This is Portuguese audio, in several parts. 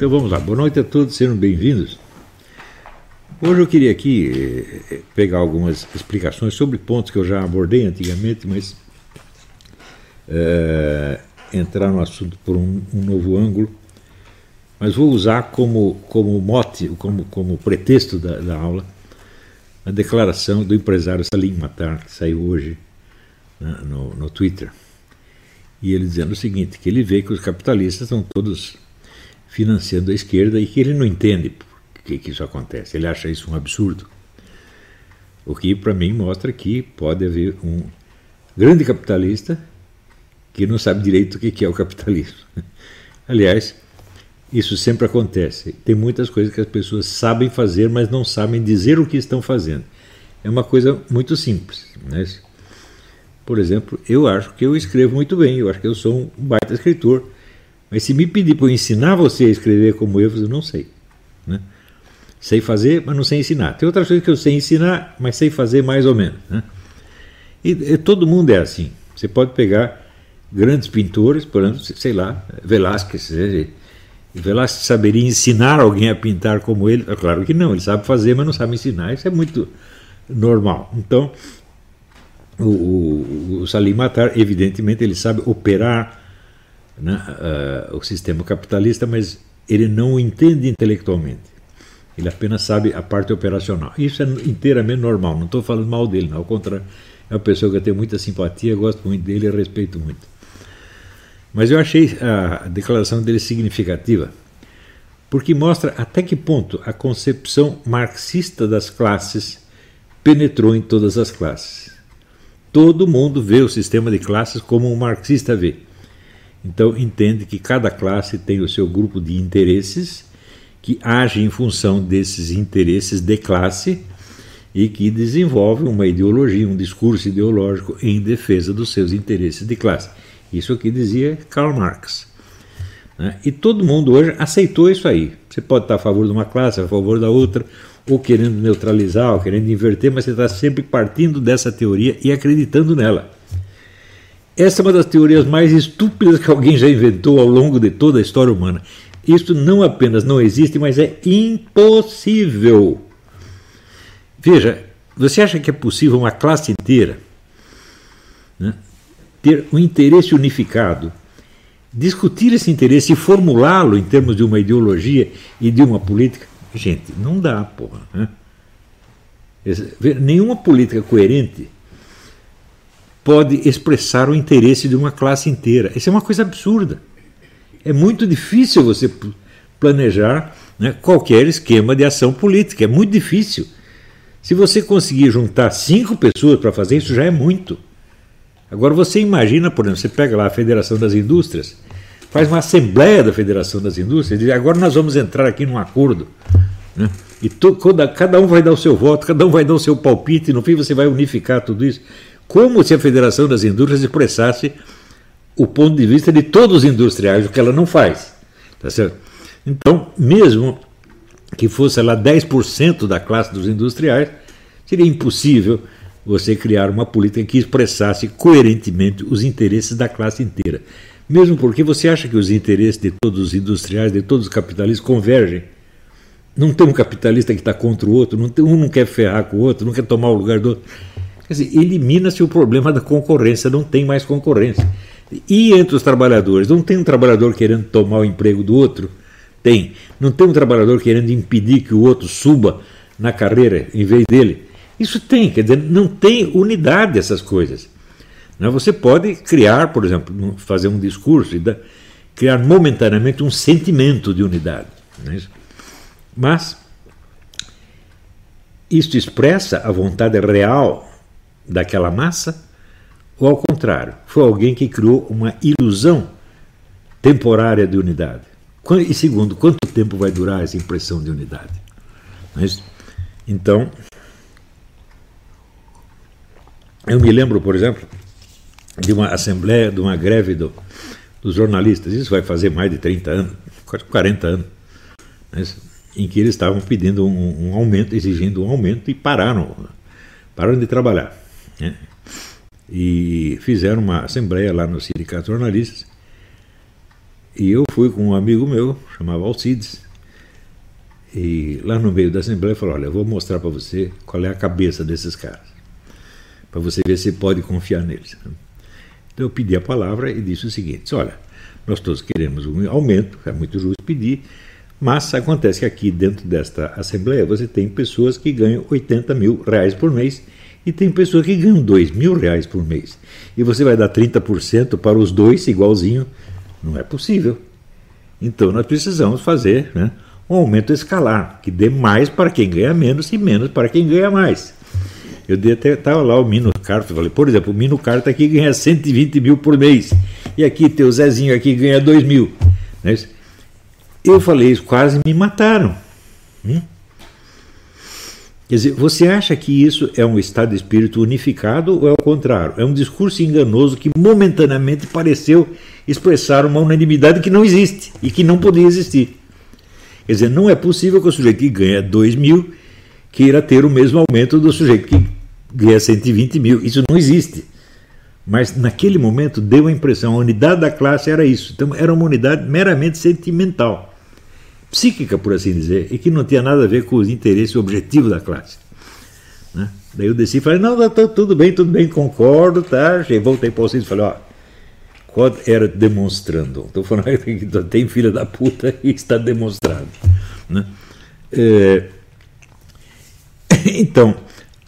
Então vamos lá, boa noite a todos, sejam bem-vindos. Hoje eu queria aqui eh, pegar algumas explicações sobre pontos que eu já abordei antigamente, mas é, entrar no assunto por um, um, novo ângulo. Mas vou usar como, como mote, como, como pretexto da, da aula, a declaração do empresário Salim Matar, que saiu hoje né, no, no Twitter. E ele dizendo o seguinte: que ele vê que os capitalistas estão todos financiando a esquerda e que ele não entende por que, que isso acontece. Ele acha isso um absurdo. O que, para mim, mostra que pode haver um grande capitalista que não sabe direito o que é o capitalismo. Aliás, isso sempre acontece. Tem muitas coisas que as pessoas sabem fazer, mas não sabem dizer o que estão fazendo. É uma coisa muito simples. Né? Por exemplo, eu acho que eu escrevo muito bem, eu acho que eu sou um baita escritor mas se me pedir para eu ensinar você a escrever como eu, eu não sei. Né? Sei fazer, mas não sei ensinar. Tem outras coisas que eu sei ensinar, mas sei fazer mais ou menos. Né? E, e, todo mundo é assim. Você pode pegar grandes pintores, por exemplo, sei lá, Velázquez. Velázquez saberia ensinar alguém a pintar como ele? É claro que não, ele sabe fazer, mas não sabe ensinar. Isso é muito normal. Então, o, o, o Salim Matar, evidentemente, ele sabe operar né, uh, o sistema capitalista, mas ele não o entende intelectualmente. Ele apenas sabe a parte operacional. Isso é inteiramente normal, não estou falando mal dele, não, ao contrário. É uma pessoa que eu tenho muita simpatia, gosto muito dele e respeito muito. Mas eu achei a declaração dele significativa, porque mostra até que ponto a concepção marxista das classes penetrou em todas as classes. Todo mundo vê o sistema de classes como um marxista vê. Então, entende que cada classe tem o seu grupo de interesses que age em função desses interesses de classe e que desenvolve uma ideologia, um discurso ideológico em defesa dos seus interesses de classe. Isso aqui dizia Karl Marx. Né? E todo mundo hoje aceitou isso aí. Você pode estar a favor de uma classe, a favor da outra, ou querendo neutralizar, ou querendo inverter, mas você está sempre partindo dessa teoria e acreditando nela. Essa é uma das teorias mais estúpidas que alguém já inventou ao longo de toda a história humana. Isso não apenas não existe, mas é impossível. Veja, você acha que é possível uma classe inteira né, ter um interesse unificado, discutir esse interesse e formulá-lo em termos de uma ideologia e de uma política? Gente, não dá, porra. Né? Nenhuma política coerente pode expressar o interesse de uma classe inteira. Isso é uma coisa absurda. É muito difícil você planejar né, qualquer esquema de ação política. É muito difícil. Se você conseguir juntar cinco pessoas para fazer isso, já é muito. Agora você imagina, por exemplo, você pega lá a Federação das Indústrias, faz uma assembleia da Federação das Indústrias e diz, agora nós vamos entrar aqui num acordo. Né? E to, cada um vai dar o seu voto, cada um vai dar o seu palpite, e no fim você vai unificar tudo isso como se a Federação das Indústrias expressasse o ponto de vista de todos os industriais, o que ela não faz. Tá certo? Então, mesmo que fosse lá 10% da classe dos industriais, seria impossível você criar uma política que expressasse coerentemente os interesses da classe inteira. Mesmo porque você acha que os interesses de todos os industriais, de todos os capitalistas convergem. Não tem um capitalista que está contra o outro, não tem, um não quer ferrar com o outro, não quer tomar o lugar do outro. Quer dizer, elimina-se o problema da concorrência, não tem mais concorrência. E entre os trabalhadores, não tem um trabalhador querendo tomar o emprego do outro? Tem. Não tem um trabalhador querendo impedir que o outro suba na carreira em vez dele? Isso tem, quer dizer, não tem unidade essas coisas. Né? Você pode criar, por exemplo, fazer um discurso e criar momentaneamente um sentimento de unidade. É Mas isto expressa a vontade real daquela massa? Ou ao contrário, foi alguém que criou uma ilusão temporária de unidade? E segundo, quanto tempo vai durar essa impressão de unidade? Mas, então, eu me lembro, por exemplo, de uma assembleia, de uma greve do, dos jornalistas, isso vai fazer mais de 30 anos, quase 40 anos, mas, em que eles estavam pedindo um, um aumento, exigindo um aumento e pararam, pararam de trabalhar. Né? E fizeram uma assembleia lá no Sindicato de Jornalistas. E eu fui com um amigo meu, chamava Alcides, e lá no meio da Assembleia falou: Olha, eu vou mostrar para você qual é a cabeça desses caras, para você ver se pode confiar neles. Então eu pedi a palavra e disse o seguinte: Olha, nós todos queremos um aumento, é muito justo pedir, mas acontece que aqui dentro desta Assembleia você tem pessoas que ganham 80 mil reais por mês e tem pessoas que ganham 2 mil reais por mês. E você vai dar 30% para os dois igualzinho? Não é possível. Então nós precisamos fazer né, um aumento escalar, que dê mais para quem ganha menos e menos para quem ganha mais. Eu estava lá o Mino Carta, falei, por exemplo, o Mino Carta aqui ganha 120 mil por mês, e aqui tem o Zezinho aqui ganha 2 mil. Né? Eu falei isso, quase me mataram. Hum? Quer dizer, você acha que isso é um estado de espírito unificado ou é o contrário? É um discurso enganoso que momentaneamente pareceu expressar uma unanimidade que não existe e que não podia existir. Quer dizer, não é possível que o sujeito que ganha 2 mil queira ter o mesmo aumento do sujeito que ganha 120 mil. Isso não existe. Mas naquele momento deu a impressão, a unidade da classe era isso. Então era uma unidade meramente sentimental, psíquica, por assim dizer, e que não tinha nada a ver com os interesses objetivos da classe. Né? Daí eu desci e falei, não, não, tudo bem, tudo bem, concordo, tá? Voltei para vocês e falei, ó, era demonstrando. Estou falando que tem filha da puta e está demonstrado. Né? É, então,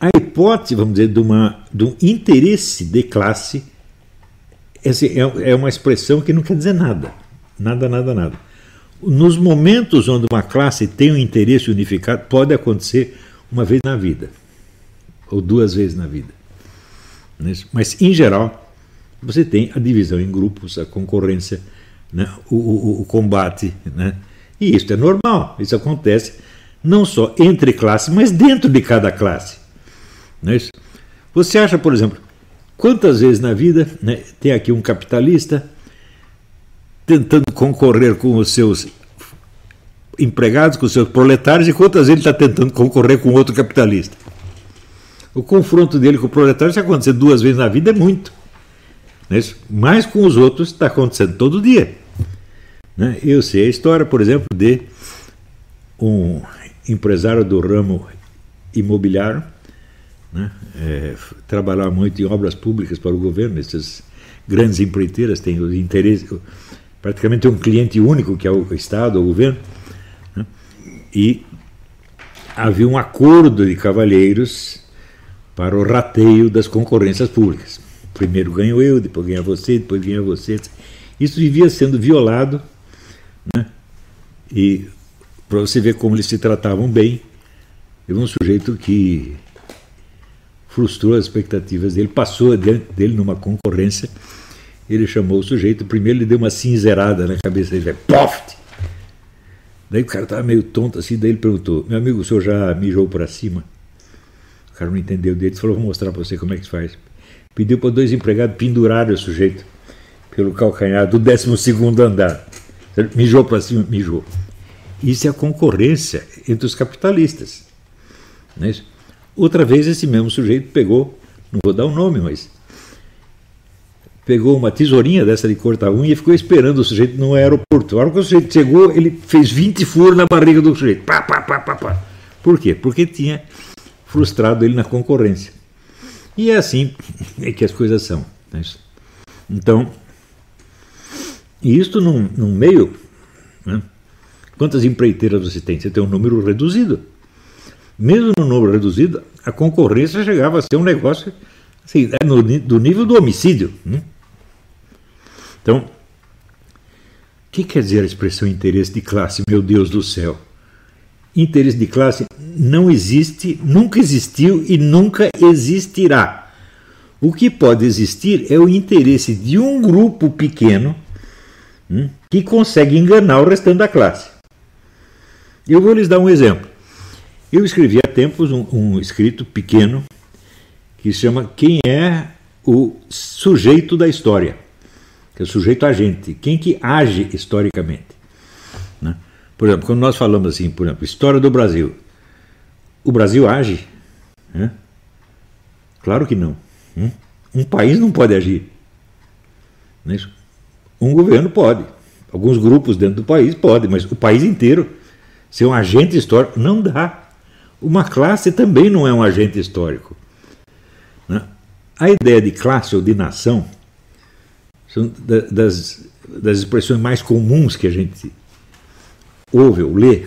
a hipótese, vamos dizer, de, uma, de um interesse de classe assim, é, é uma expressão que não quer dizer nada. Nada, nada, nada. Nos momentos onde uma classe tem um interesse unificado, pode acontecer uma vez na vida, ou duas vezes na vida. Né? Mas, em geral, você tem a divisão em grupos, a concorrência, né? o, o, o, combate. Né? E isso é normal, isso acontece não só entre classes, mas dentro de cada classe. Isso? Você acha, por exemplo, quantas vezes na vida né, tem aqui um capitalista tentando concorrer com os seus empregados, com os seus proletários, e quantas vezes ele está tentando concorrer com outro capitalista? O confronto dele com o proletário, se acontecer duas vezes na vida, é muito. Né? Mas com os outros está acontecendo todo dia. Né? Eu sei a história, por exemplo, de um empresário do ramo imobiliário, né? é, trabalhava muito em obras públicas para o governo, essas grandes empreiteiras têm o interesse, praticamente um cliente único, que é o Estado, o governo, né? e havia um acordo de cavalheiros para o rateio das concorrências públicas. Primeiro ganho eu, depois ganha você, depois ganha você. Isso vivia sendo violado, né? E para você ver como eles se tratavam bem, teve um sujeito que frustrou as expectativas dele, passou diante dele numa concorrência, ele chamou o sujeito, primeiro ele deu uma cinzerada na cabeça dele, poft! Daí o cara estava meio tonto assim, daí ele perguntou, meu amigo, o senhor já mijou para cima? O cara não entendeu dele, falou, vou mostrar para você como é que faz. Pediu para dois empregados pendurarem o sujeito pelo calcanhar do 12 andar. Mijou para cima, mijou. Isso é a concorrência entre os capitalistas. É? Outra vez esse mesmo sujeito pegou, não vou dar o nome, mas pegou uma tesourinha dessa de cortar unha e ficou esperando o sujeito no aeroporto. A hora que o sujeito chegou, ele fez 20 furos na barriga do sujeito. Pá, pá, pá, pá, pá. Por quê? Porque tinha frustrado ele na concorrência. E é assim é que as coisas são. Né? Então, e isto num, num meio. Né? Quantas empreiteiras você tem? Você tem um número reduzido. Mesmo no número reduzido, a concorrência chegava a ser um negócio assim, é do nível do homicídio. Né? Então, o que quer dizer a expressão interesse de classe? Meu Deus do céu! Interesse de classe não existe, nunca existiu e nunca existirá. O que pode existir é o interesse de um grupo pequeno hum, que consegue enganar o restante da classe. Eu vou lhes dar um exemplo. Eu escrevi há tempos um, um escrito pequeno que se chama Quem é o sujeito da história? Que é o sujeito agente. Quem que age historicamente? Né? Por exemplo, quando nós falamos assim, por exemplo, história do Brasil, o Brasil age? Né? Claro que não. Hum? Um país não pode agir. Não é um governo pode. Alguns grupos dentro do país podem, mas o país inteiro ser um agente histórico não dá. Uma classe também não é um agente histórico. Né? A ideia de classe ou de nação são das, das expressões mais comuns que a gente ouve ou lê,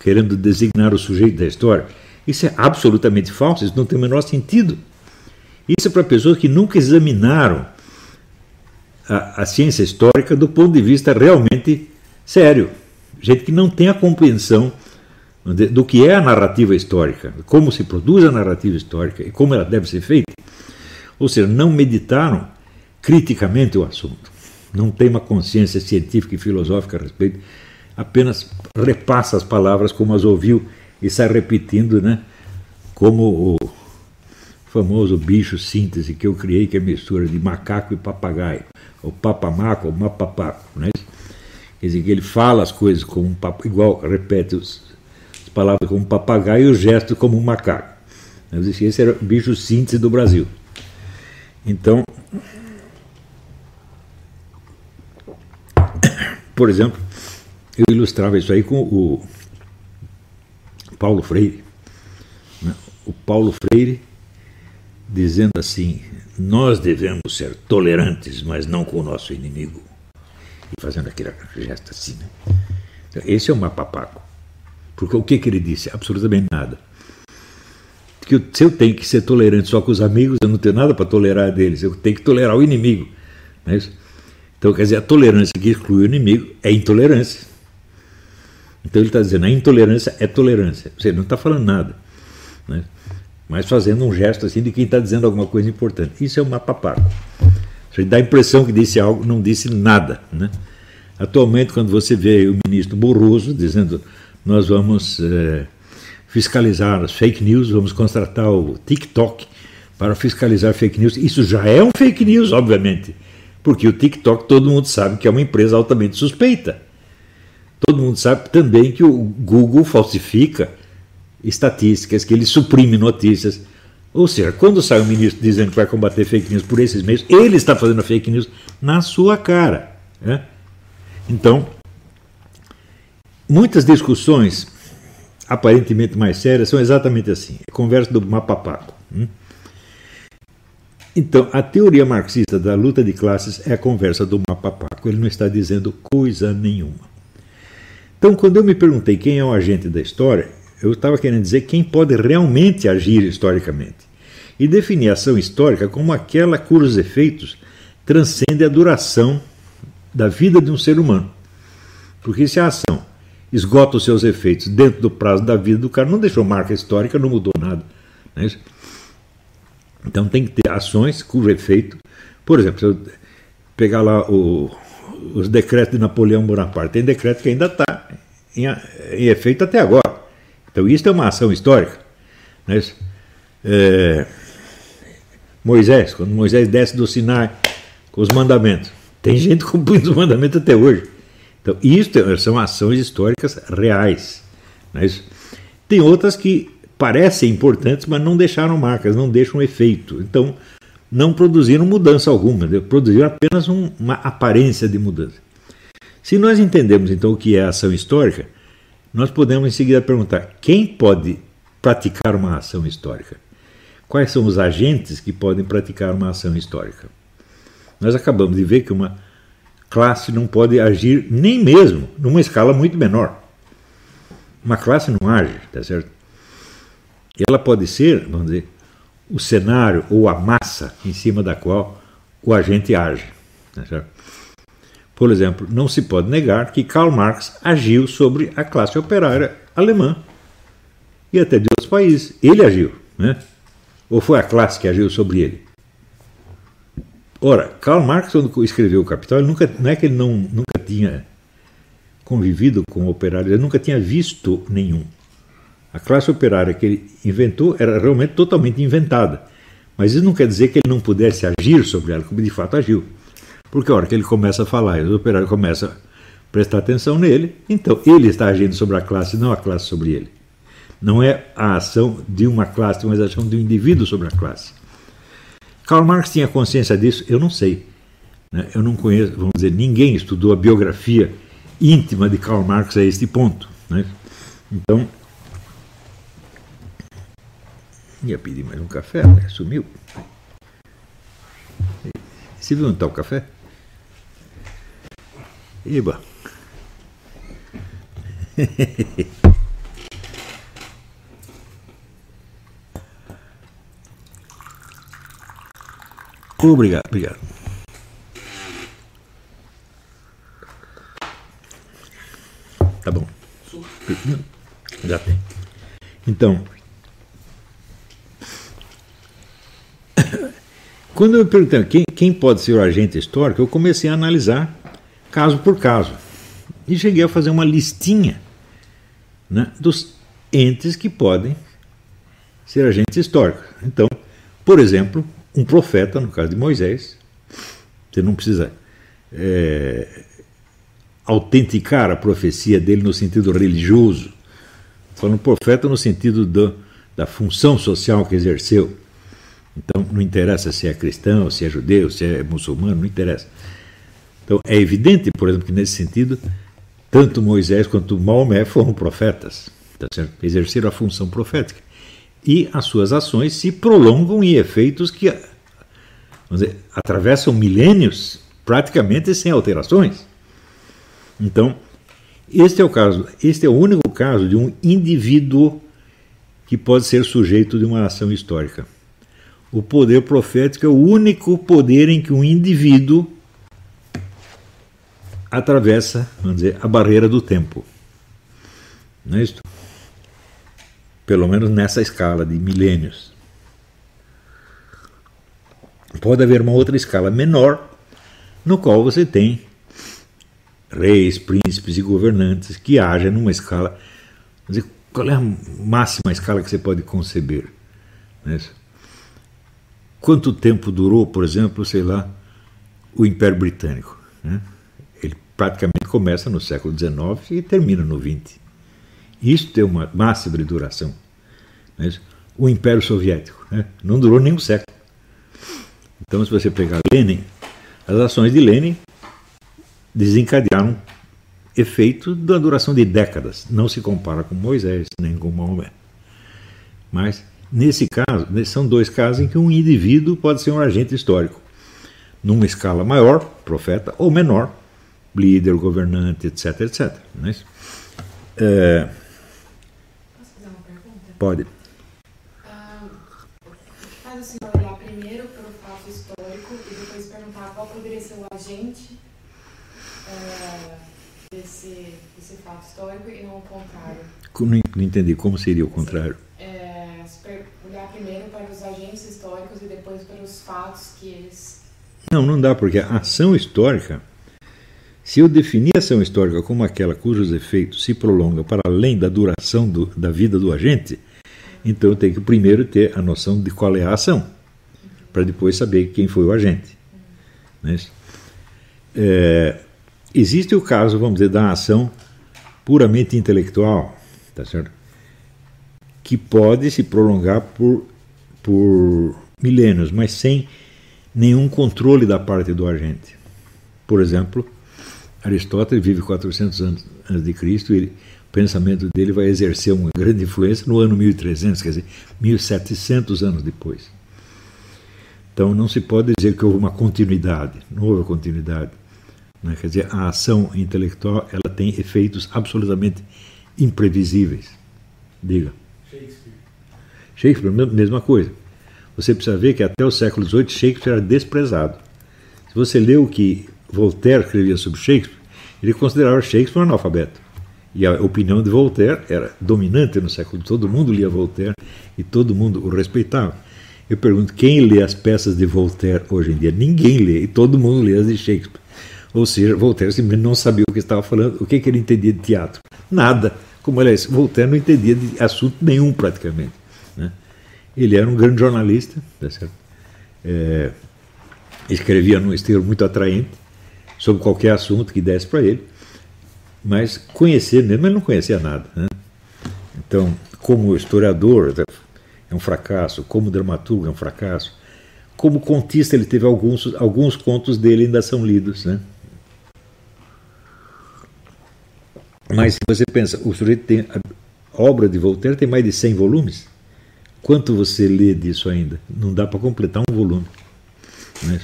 querendo designar o sujeito da história. Isso é absolutamente falso, isso não tem o menor sentido. Isso é para pessoas que nunca examinaram a, a ciência histórica do ponto de vista realmente sério. Gente que não tem a compreensão do que é a narrativa histórica, como se produz a narrativa histórica e como ela deve ser feita. Ou seja, não meditaram criticamente o assunto. Não tem uma consciência científica e filosófica a respeito, apenas repassa as palavras como as ouviu e sai repetindo, né? Como o famoso bicho síntese que eu criei, que é mistura de macaco e papagaio, ou papamaco ou mapapaco, né? Quer dizer, que ele fala as coisas como um papo, igual, repete os, as palavras como um papagaio e os gestos como um macaco. Esse era o bicho síntese do Brasil. Então, por exemplo, eu ilustrava isso aí com o Paulo Freire. Né? O Paulo Freire dizendo assim: Nós devemos ser tolerantes, mas não com o nosso inimigo. E fazendo aquele gesto assim. Né? Então, esse é o mapapaco. Porque o que, que ele disse? Absolutamente nada. Que se eu tenho que ser tolerante só com os amigos, eu não tenho nada para tolerar deles, eu tenho que tolerar o inimigo. Não é isso? Então, quer dizer, a tolerância que exclui o inimigo é intolerância. Então ele está dizendo, a intolerância é tolerância. Você não está falando nada, né? mas fazendo um gesto assim de quem está dizendo alguma coisa importante. Isso é uma papaco. Você dá a impressão que disse algo, não disse nada. Né? Atualmente, quando você vê o ministro Borroso dizendo nós vamos é, fiscalizar as fake news, vamos contratar o TikTok para fiscalizar fake news, isso já é um fake news, obviamente, porque o TikTok todo mundo sabe que é uma empresa altamente suspeita. Todo mundo sabe também que o Google falsifica estatísticas, que ele suprime notícias. Ou seja, quando sai o ministro dizendo que vai combater fake news por esses meios, ele está fazendo fake news na sua cara. Né? Então, muitas discussões aparentemente mais sérias são exatamente assim. É conversa do mapapaco. Hum? Então, a teoria marxista da luta de classes é a conversa do mapapaco. Ele não está dizendo coisa nenhuma. Então, quando eu me perguntei quem é o agente da história, eu estava querendo dizer quem pode realmente agir historicamente. E definir a ação histórica como aquela cujos efeitos transcende a duração da vida de um ser humano. Porque se a ação esgota os seus efeitos dentro do prazo da vida do cara, não deixou marca histórica, não mudou nada. Não é então tem que ter ações cujo efeito. Por exemplo, se eu pegar lá o, os decretos de Napoleão Bonaparte, tem decreto que ainda está em, em, efeito até agora. Então, isso é uma ação histórica. Né? É, Moisés, quando Moisés desce do Sinai com os mandamentos, tem gente cumprindo os mandamentos até hoje. Então, isso são ações históricas reais. Né? Tem outras que parecem importantes, mas não deixaram marcas, não deixam efeito. Então, não produziram mudança alguma, produziram apenas um, uma aparência de mudança. Se nós entendemos então o que é ação histórica, nós podemos em seguida perguntar: quem pode praticar uma ação histórica? Quais são os agentes que podem praticar uma ação histórica? Nós acabamos de ver que uma classe não pode agir nem mesmo numa escala muito menor. Uma classe não age, tá certo? Ela pode ser, vamos dizer, o cenário ou a massa em cima da qual o agente age, certo? Por exemplo, não se pode negar que Karl Marx agiu sobre a classe operária alemã e até de outros países. Ele agiu, né? Ou foi a classe que agiu sobre ele? Ora, Karl Marx, quando escreveu o Capital, nunca, não é que ele não, nunca tinha convivido com operários, ele nunca tinha visto nenhum. A classe operária que ele inventou era realmente totalmente inventada. Mas isso não quer dizer que ele não pudesse agir sobre ela, como de fato agiu. Porque a hora que ele começa a falar e os operários começam a prestar atenção nele, então ele está agindo sobre a classe, não a classe sobre ele. Não é a ação de uma classe, mas a ação de um indivíduo sobre a classe. Karl Marx tinha consciência disso? Eu não sei. Né? Eu não conheço, vamos dizer, ninguém estudou a biografia íntima de Karl Marx a este ponto. Né? Então, ia pedir mais um café, sumiu. Você viu onde está o café? Eba! obrigado, obrigado. Tá bom. Já tem. Então, quando eu perguntei quem, quem pode ser o agente histórico, eu comecei a analisar caso por caso. E cheguei a fazer uma listinha né, dos entes que podem ser agentes históricos. Então, por exemplo, um profeta, no caso de Moisés, você não precisa é, autenticar a profecia dele no sentido religioso, falando profeta no sentido do, da função social que exerceu. Então, não interessa se é cristão, se é judeu, se é muçulmano, não interessa. Então, é evidente, por exemplo, que nesse sentido tanto Moisés quanto Maomé foram profetas, tá certo? exerceram a função profética. E as suas ações se prolongam em efeitos que dizer, atravessam milênios praticamente sem alterações. Então, este é o caso, este é o único caso de um indivíduo que pode ser sujeito de uma ação histórica. O poder profético é o único poder em que um indivíduo atravessa, vamos dizer, a barreira do tempo. Não é isso? Pelo menos nessa escala de milênios. Pode haver uma outra escala menor, no qual você tem reis, príncipes e governantes que agem numa escala. Dizer, qual é a máxima escala que você pode conceber? É Quanto tempo durou, por exemplo, sei lá, o Império Britânico? Né? praticamente começa no século XIX e termina no XX. Isso tem uma máxima de duração. Mas o Império Soviético né, não durou nem um século. Então, se você pegar Lenin, as ações de Lenin desencadearam efeito da duração de décadas. Não se compara com Moisés nem com Maomé. Mas, nesse caso, são dois casos em que um indivíduo pode ser um agente histórico. Numa escala maior, profeta, ou menor, líder, governante, etc, etc. Não é isso? É... Posso fazer uma pergunta? Pode. Ah, faz o senhor olhar primeiro para o fato histórico e depois perguntar qual poderia ser o agente é, desse, desse fato histórico e não o contrário. Não, não entendi. Como seria o contrário? É, olhar primeiro para os agentes históricos e depois para os fatos que eles... Não, não dá, porque a ação histórica se eu definir a ação histórica como aquela cujos efeitos se prolongam para além da duração do, da vida do agente, então eu tenho que primeiro ter a noção de qual é a ação, para depois saber quem foi o agente. Né? É, existe o caso, vamos dizer, da ação puramente intelectual, tá certo? que pode se prolongar por, por milênios, mas sem nenhum controle da parte do agente. Por exemplo, Aristóteles vive 400 anos antes de Cristo e o pensamento dele vai exercer uma grande influência no ano 1300, quer dizer, 1700 anos depois. Então não se pode dizer que houve uma continuidade, não houve continuidade. Né? Quer dizer, a ação intelectual ela tem efeitos absolutamente imprevisíveis. Diga. Shakespeare. Shakespeare, mesma coisa. Você precisa ver que até o século XVIII Shakespeare era desprezado. Se você lê o que Voltaire escrevia sobre Shakespeare, ele considerava Shakespeare um analfabeto. E a opinião de Voltaire era dominante no século. Todo mundo lia Voltaire e todo mundo o respeitava. Eu pergunto, quem lê as peças de Voltaire hoje em dia? Ninguém lê, e todo mundo lê as de Shakespeare. Ou seja, Voltaire simplesmente não sabia o que estava falando, o que, que ele entendia de teatro. Nada. Como, aliás, Voltaire não entendia de assunto nenhum, praticamente. Ele era um grande jornalista, tá certo? É, escrevia num estilo muito atraente, sobre qualquer assunto que desse para ele, mas conhecer mesmo ele não conhecia nada. Né? Então, como historiador é um fracasso, como dramaturgo é um fracasso, como contista, ele teve alguns, alguns contos dele ainda são lidos. Né? Mas se você pensa, o sujeito tem. A obra de Voltaire tem mais de 100 volumes. Quanto você lê disso ainda? Não dá para completar um volume. Não é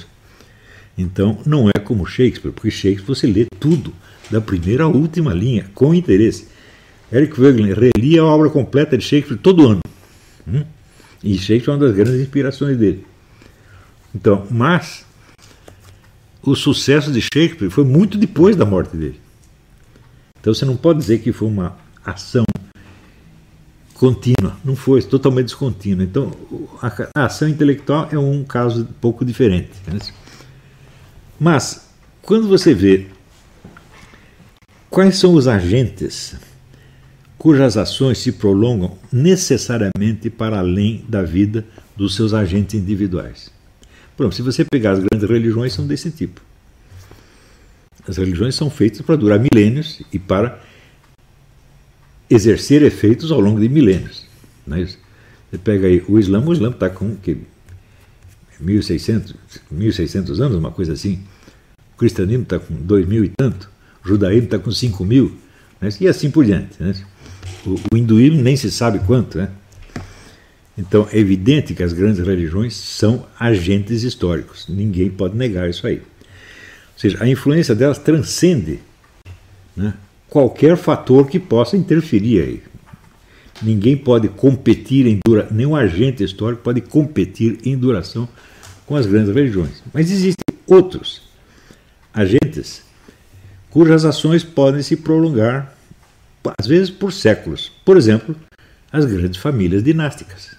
então, não é como Shakespeare, porque Shakespeare você lê tudo, da primeira à última linha, com interesse. Eric Wegner relia a obra completa de Shakespeare todo ano. Hum? E Shakespeare é uma das grandes inspirações dele. Então, mas o sucesso de Shakespeare foi muito depois da morte dele. Então você não pode dizer que foi uma ação contínua, não foi, totalmente descontínua. Então a ação intelectual é um caso um pouco diferente. Né? Mas quando você vê quais são os agentes cujas ações se prolongam necessariamente para além da vida dos seus agentes individuais. Pronto, se você pegar as grandes religiões, são desse tipo. As religiões são feitas para durar milênios e para exercer efeitos ao longo de milênios. Não é isso? Você pega aí o Islã, o Islã está com que, 1600, 1600 anos, uma coisa assim. O cristianismo está com dois mil e tanto. O judaísmo está com cinco mil. Né? E assim por diante. Né? O, o hinduísmo nem se sabe quanto. Né? Então é evidente que as grandes religiões são agentes históricos. Ninguém pode negar isso aí. Ou seja, a influência delas transcende né, qualquer fator que possa interferir aí. Ninguém pode competir em duração, nenhum agente histórico pode competir em duração com as grandes religiões. Mas existem outros agentes cujas ações podem se prolongar, às vezes por séculos. Por exemplo, as grandes famílias dinásticas.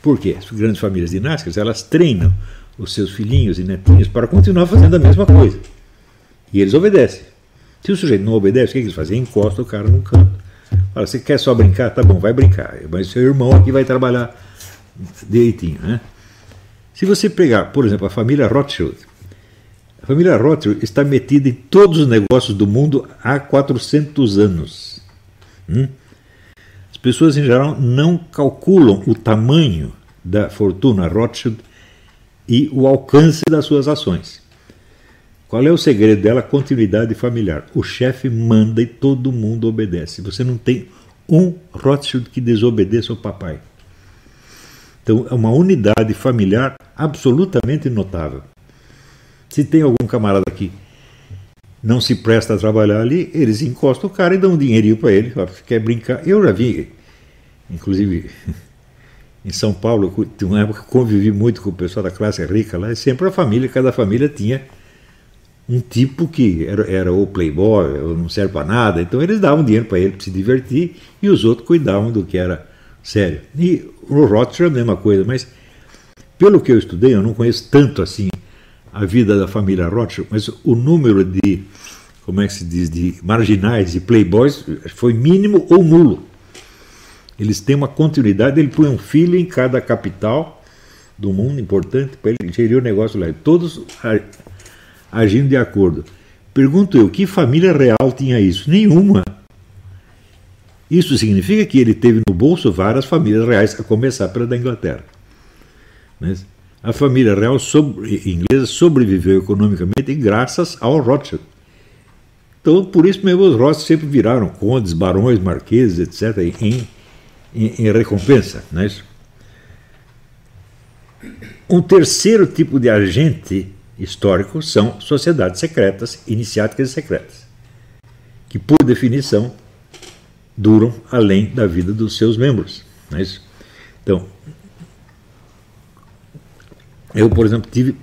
Por quê? As grandes famílias dinásticas elas treinam os seus filhinhos e netinhos para continuar fazendo a mesma coisa. E eles obedecem. Se o sujeito não obedece, o que eles fazem? Encosta o cara num canto. Fala, você quer só brincar? Tá bom, vai brincar. Mas seu irmão aqui vai trabalhar direitinho. Né? Se você pegar, por exemplo, a família Rothschild, a família Rothschild está metida em todos os negócios do mundo há 400 anos. Hum? As pessoas, em geral, não calculam o tamanho da fortuna Rothschild e o alcance das suas ações. Qual é o segredo dela? Continuidade familiar. O chefe manda e todo mundo obedece. Você não tem um Rothschild que desobedeça ao papai. Então é uma unidade familiar absolutamente notável. Se tem algum camarada que não se presta a trabalhar ali, eles encostam o cara e dão um dinheirinho para ele. Quer brincar? Eu já vi, inclusive em São Paulo, tem uma época convivi muito com o pessoal da classe rica lá, e sempre a família, cada família tinha um tipo que era, era o playboy, não serve para nada, então eles davam dinheiro para ele para se divertir e os outros cuidavam do que era sério. E o Rothschild é a mesma coisa, mas pelo que eu estudei, eu não conheço tanto assim a vida da família Rothschild, mas o número de, como é que se diz, de marginais e playboys foi mínimo ou nulo. Eles têm uma continuidade, ele põe um filho em cada capital do mundo importante para ele gerir o negócio lá. Todos agindo de acordo. Pergunto eu, que família real tinha isso? Nenhuma. Isso significa que ele teve no bolso várias famílias reais, a começar pela da Inglaterra. Mas a família real sobre, inglesa sobreviveu economicamente graças ao Rothschild. Então, por isso mesmo, os Rothschild sempre viraram condes, barões, marqueses, etc., em em, em recompensa. Não é isso? Um terceiro tipo de agente histórico são sociedades secretas, iniciáticas e secretas, que, por definição, duram além da vida dos seus membros. Não é isso? Então, eu, por exemplo, tive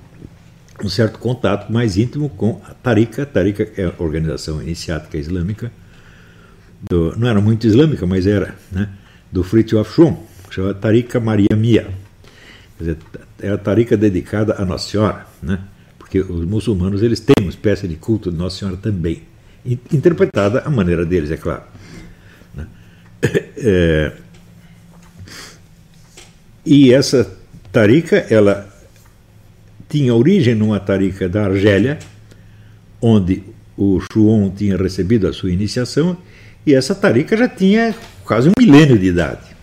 um certo contato mais íntimo com a Tarika. Tarika é a organização iniciática islâmica, do, não era muito islâmica, mas era, né? do Fritjof Schum, que chama Tarika Maria Mia. Quer dizer, é a tarika dedicada a Nossa Senhora, né? Os muçulmanos eles têm uma espécie de culto de Nossa Senhora também, interpretada à maneira deles, é claro. Né? É, e essa tarika, ela tinha origem numa tarika da Argélia, onde o Shuon tinha recebido a sua iniciação, e essa tarika já tinha quase um milênio de idade.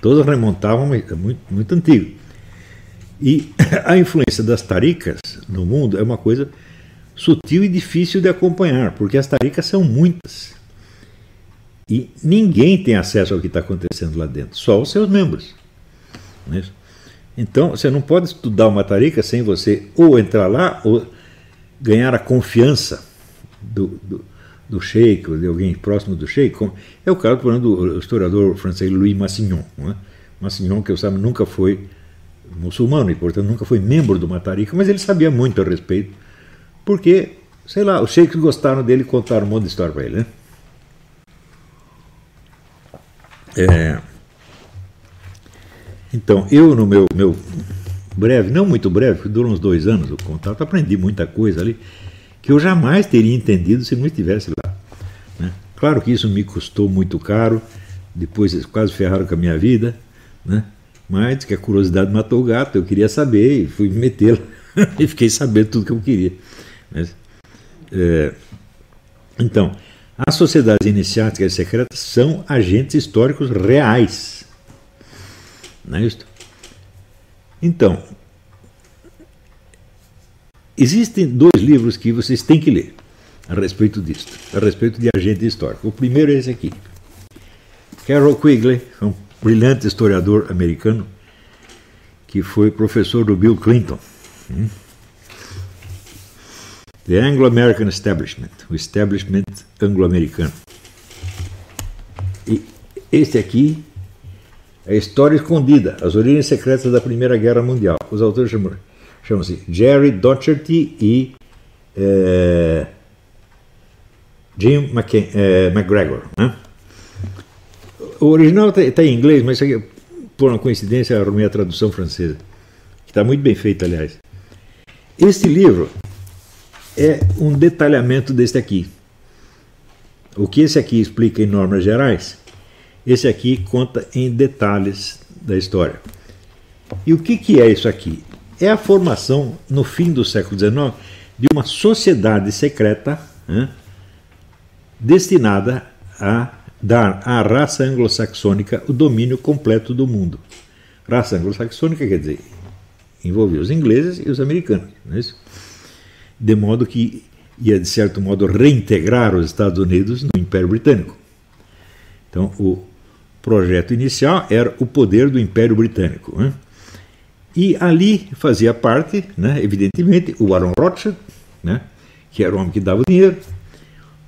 Todas remontavam muito, muito antigo. E a influência das taricas no mundo é uma coisa sutil e difícil de acompanhar, porque as taricas são muitas. E ninguém tem acesso ao que está acontecendo lá dentro, só os seus membros. É então, você não pode estudar uma tarica sem você ou entrar lá ou ganhar a confiança do, do, do sheik, ou de alguém próximo do sheik. É o caso, por exemplo, do historiador francês Louis Massignon. É? Massignon, que eu sabe, nunca foi muçulmano e, portanto, nunca foi membro de uma tarica, mas ele sabia muito a respeito, porque, sei lá, os sheiks gostaram dele e contaram um monte de história para ele. Né? É, então, eu no meu, meu breve, não muito breve, que dura uns dois anos o contato, aprendi muita coisa ali que eu jamais teria entendido se não estivesse lá. Né? Claro que isso me custou muito caro, depois quase ferraram com a minha vida, né? Mas que a curiosidade matou o gato, eu queria saber e fui me meter lá e fiquei sabendo tudo que eu queria. Mas, é, então, as sociedades iniciáticas secretas são agentes históricos reais. Não é isso? Então, existem dois livros que vocês têm que ler a respeito disso, a respeito de agente histórico. O primeiro é esse aqui. Carol Quigley, um brilhante historiador americano, que foi professor do Bill Clinton. Hum? The Anglo-American Establishment, o establishment anglo-americano. E este aqui é a história escondida, as origens secretas da Primeira Guerra Mundial. Os autores chamam, chamam-se Jerry Docherty e é, Jim McCain, é, McGregor. Né? O original está tá em inglês, mas por uma coincidência, arrumei a tradução francesa, que está muito bem feita, aliás. Este livro é um detalhamento deste aqui. O que esse aqui explica em normas gerais, esse aqui conta em detalhes da história. E o que, que é isso aqui? É a formação, no fim do século XIX, de uma sociedade secreta né, destinada a dar à raça anglo-saxônica o domínio completo do mundo. Raça anglo-saxônica quer dizer envolver os ingleses e os americanos. Não é isso? de modo que ia, de certo modo, reintegrar os Estados Unidos no Império Britânico. Então, o projeto inicial era o poder do Império Britânico. Né? E ali fazia parte, né, evidentemente, o Baron Rothschild, né, que era o homem que dava o dinheiro,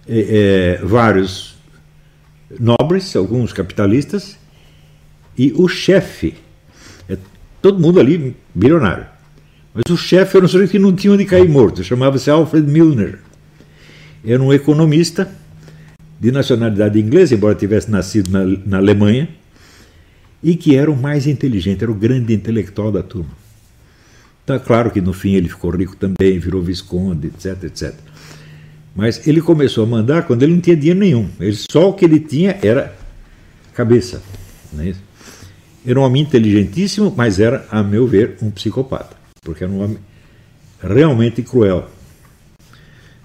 é, é, vários nobres, alguns capitalistas, e o chefe, é, todo mundo ali bilionário. Mas o chefe era um sujeito que não tinha onde cair morto, chamava-se Alfred Milner. Era um economista de nacionalidade inglesa, embora tivesse nascido na, na Alemanha, e que era o mais inteligente, era o grande intelectual da turma. É claro que no fim ele ficou rico também, virou visconde, etc, etc. Mas ele começou a mandar quando ele não tinha dinheiro nenhum. Ele, só o que ele tinha era cabeça. É? Era um homem inteligentíssimo, mas era, a meu ver, um psicopata porque era um homem realmente cruel.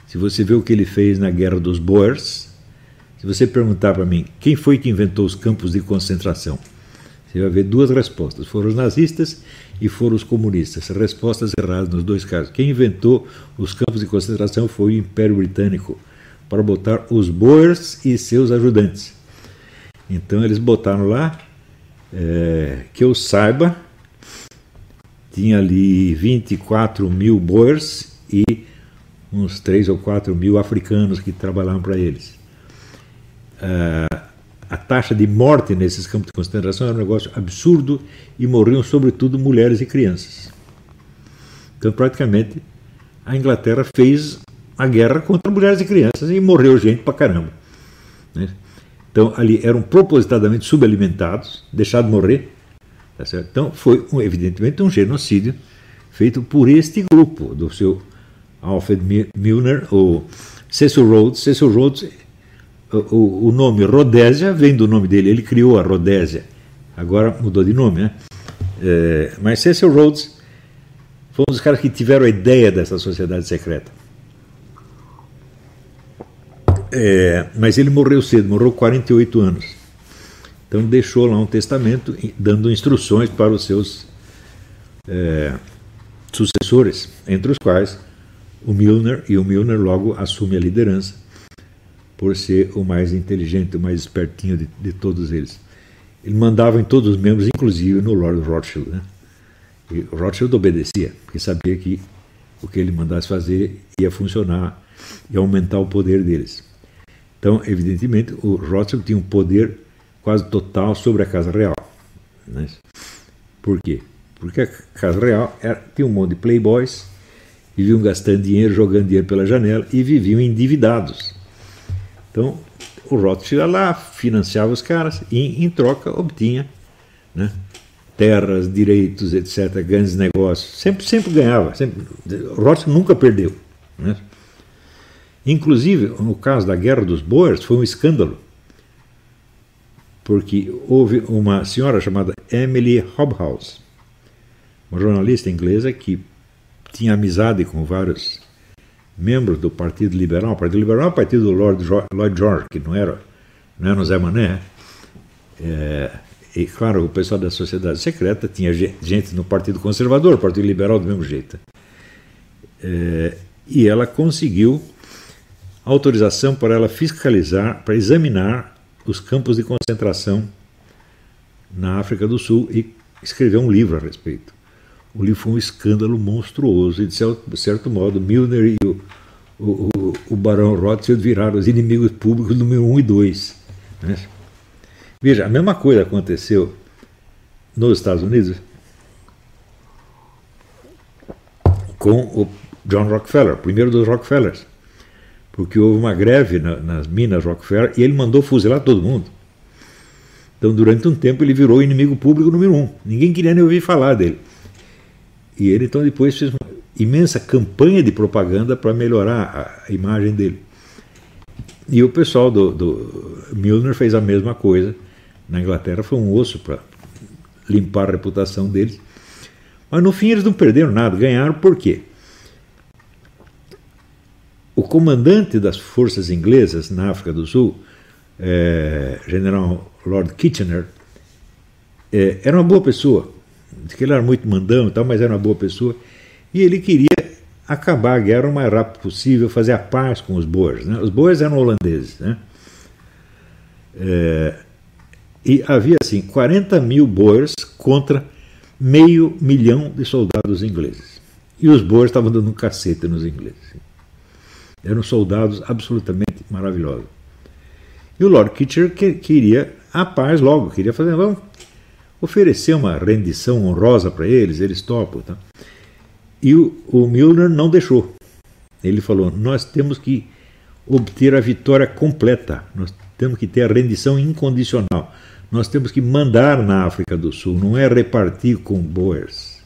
Se você vê o que ele fez na Guerra dos Boers, se você perguntar para mim quem foi que inventou os campos de concentração, você vai ver duas respostas: foram os nazistas e foram os comunistas. Respostas erradas nos dois casos. Quem inventou os campos de concentração foi o Império Britânico para botar os Boers e seus ajudantes. Então eles botaram lá, é, que eu saiba, tinha ali 24 mil boers e uns 3 ou 4 mil africanos que trabalhavam para eles. Uh, a taxa de morte nesses campos de concentração era um negócio absurdo e morriam sobretudo mulheres e crianças. Então, praticamente, a Inglaterra fez a guerra contra mulheres e crianças e morreu gente pra caramba. Né? Então, ali eram propositadamente subalimentados, deixados morrer, Tá então, foi evidentemente um genocídio feito por este grupo, do seu Alfred Milner, o Cecil Rhodes. Cecil Rhodes, o, o nome Rodésia vem do nome dele, ele criou a Rodésia, agora mudou de nome, né? É, mas Cecil Rhodes foi um dos caras que tiveram a ideia dessa sociedade secreta. É, mas ele morreu cedo, morreu 48 anos. Então deixou lá um testamento dando instruções para os seus é, sucessores, entre os quais o Milner, e o Milner logo assume a liderança por ser o mais inteligente, o mais espertinho de, de todos eles. Ele mandava em todos os membros, inclusive no Lord Rothschild. Né? E Rothschild obedecia, porque sabia que o que ele mandasse fazer ia funcionar e aumentar o poder deles. Então, evidentemente, o Rothschild tinha um poder quase total sobre a Casa Real. Né? Por quê? Porque a Casa Real era, tinha um monte de playboys, viviam gastando dinheiro, jogando dinheiro pela janela e viviam endividados. Então, o Rothschild ia lá, financiava os caras e, em troca, obtinha né, terras, direitos, etc., grandes negócios. Sempre, sempre ganhava. Sempre, o Rothschild nunca perdeu. Né? Inclusive, no caso da Guerra dos Boers, foi um escândalo, porque houve uma senhora chamada Emily Hobhouse, uma jornalista inglesa que tinha amizade com vários membros do Partido Liberal. O Partido Liberal é o partido do Lord Lloyd George, que não era, não era o Zé Mané. É, e, claro, o pessoal da sociedade secreta tinha gente no Partido Conservador, Partido Liberal do mesmo jeito. É, e ela conseguiu autorização para ela fiscalizar, para examinar os campos de concentração na África do Sul e escrever um livro a respeito. O livro foi um escândalo monstruoso e, de certo modo, Milner e o, o, o, Barão Rothschild viraram os inimigos públicos número 1 um e 2. Né? Veja, a mesma coisa aconteceu nos Estados Unidos com o John Rockefeller, primeiro dos Rockefellers, porque houve uma greve na, nas minas Rockefeller e ele mandou fuzilar todo mundo. Então, durante um tempo, ele virou inimigo público número um. Ninguém queria nem ouvir falar dele. E ele, então, depois fez uma imensa campanha de propaganda para melhorar a imagem dele. E o pessoal do, do Milner fez a mesma coisa na Inglaterra foi um osso para limpar a reputação deles. Mas no fim eles não perderam nada, ganharam por quê? O comandante das forças inglesas na África do Sul, é, general Lord Kitchener, é, era uma boa pessoa. Diz que ele era muito mandão e tal, mas era uma boa pessoa. E ele queria acabar a guerra o mais rápido possível, fazer a paz com os boers. Né? Os boers eram holandeses. Né? É, e havia assim 40 mil boers contra meio milhão de soldados ingleses. E os boers estavam dando um cacete nos ingleses. Eram soldados absolutamente maravilhosos. E o Lord Kitchener que, queria a paz logo, queria fazer, vamos oferecer uma rendição honrosa para eles, eles topam. Tá? E o, o Milner não deixou. Ele falou: nós temos que obter a vitória completa, nós temos que ter a rendição incondicional. Nós temos que mandar na África do Sul, não é repartir com boers.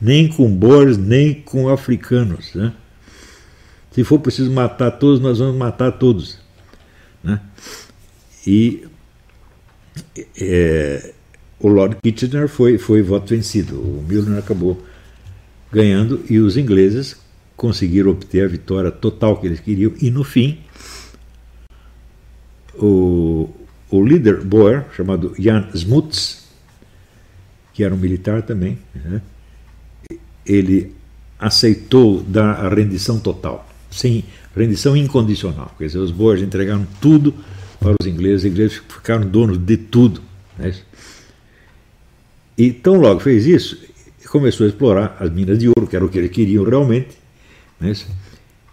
Nem com boers, nem com africanos. Né? Se for preciso matar todos, nós vamos matar todos. Né? E é, o Lord Kitchener foi, foi voto vencido. O Milner acabou ganhando e os ingleses conseguiram obter a vitória total que eles queriam. E no fim, o, o líder Boer, chamado Jan Smuts, que era um militar também, né, ele aceitou dar a rendição total, sem rendição incondicional. Quer dizer, os Boers entregaram tudo para os ingleses, os ingleses ficaram donos de tudo. Né? E tão logo fez isso, começou a explorar as minas de ouro, que era o que eles queriam realmente. Né?